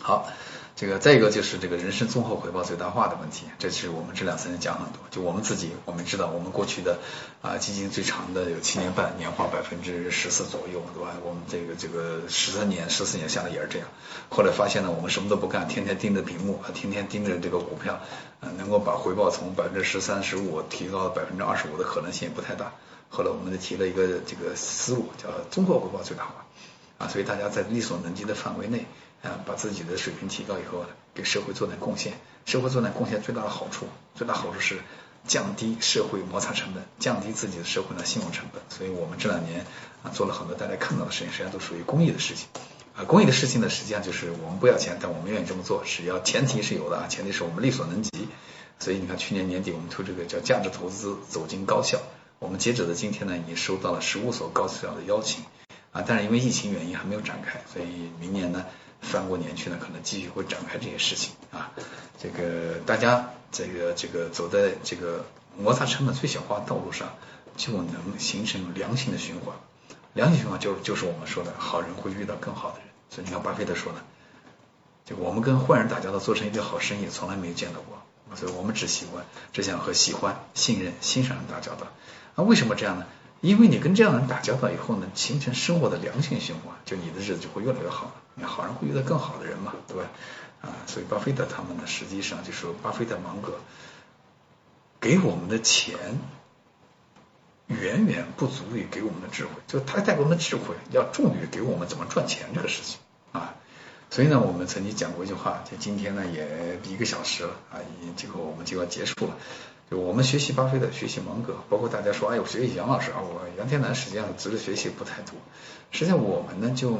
好。这个再一个就是这个人生综合回报最大化的问题，这是我们这两三年讲很多。就我们自己，我们知道我们过去的啊基金最长的有七年半，年化百分之十四左右，对吧？我们这个这个十三年、十四年下来也是这样。后来发现呢，我们什么都不干，天天盯着屏幕，天天盯着这个股票，啊，能够把回报从百分之十三、十五提高到百分之二十五的可能性也不太大。后来我们就提了一个这个思路，叫综合回报最大化啊，所以大家在力所能及的范围内。啊，把自己的水平提高以后，给社会做点贡献。社会做点贡献最大的好处，最大好处是降低社会摩擦成本，降低自己的社会的信用成本。所以我们这两年啊做了很多大家看到的事情，实际上都属于公益的事情。啊，公益的事情呢，实际上就是我们不要钱，但我们愿意这么做，只要前提是有的啊，前提是我们力所能及。所以你看，去年年底我们推这个叫价值投资走进高校，我们截止的今天呢，已经收到了十五所高校的邀请啊，但是因为疫情原因还没有展开，所以明年呢。翻过年去呢，可能继续会展开这些事情啊。这个大家这个这个走在这个摩擦成本最小化道路上，就能形成良性的循环。良性循环就就是我们说的好人会遇到更好的人。所以你看巴菲特说的，就我们跟坏人打交道做成一个好生意，从来没有见到过。所以我们只喜欢只想和喜欢、信任、欣赏人打交道。那为什么这样呢？因为你跟这样的人打交道以后呢，形成生活的良性循环，就你的日子就会越来越好。你好人会遇到更好的人嘛，对吧？啊，所以巴菲特他们呢，实际上就说巴菲特芒格给我们的钱远远不足以给我们的智慧，就他带给我们的智慧要重于给我们怎么赚钱这个事情啊。所以呢，我们曾经讲过一句话，就今天呢也一个小时了啊，已经这个我们就要结束了。我们学习巴菲特，学习芒格，包括大家说，哎，我学习杨老师啊，我杨天南实际上值得学习不太多。实际上我们呢就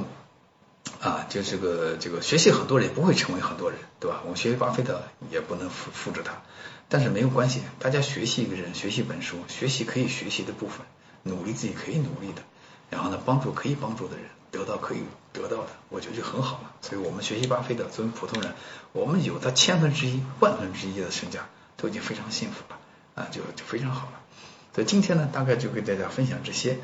啊，就这个这个学习很多人也不会成为很多人，对吧？我们学习巴菲特也不能复复制他，但是没有关系，大家学习一个人，学习一本书，学习可以学习的部分，努力自己可以努力的，然后呢，帮助可以帮助的人，得到可以得到的，我觉得就很好了。所以我们学习巴菲特，作为普通人，我们有他千分之一、万分之一的身价，都已经非常幸福了。啊，就就非常好了。所以今天呢，大概就给大家分享这些。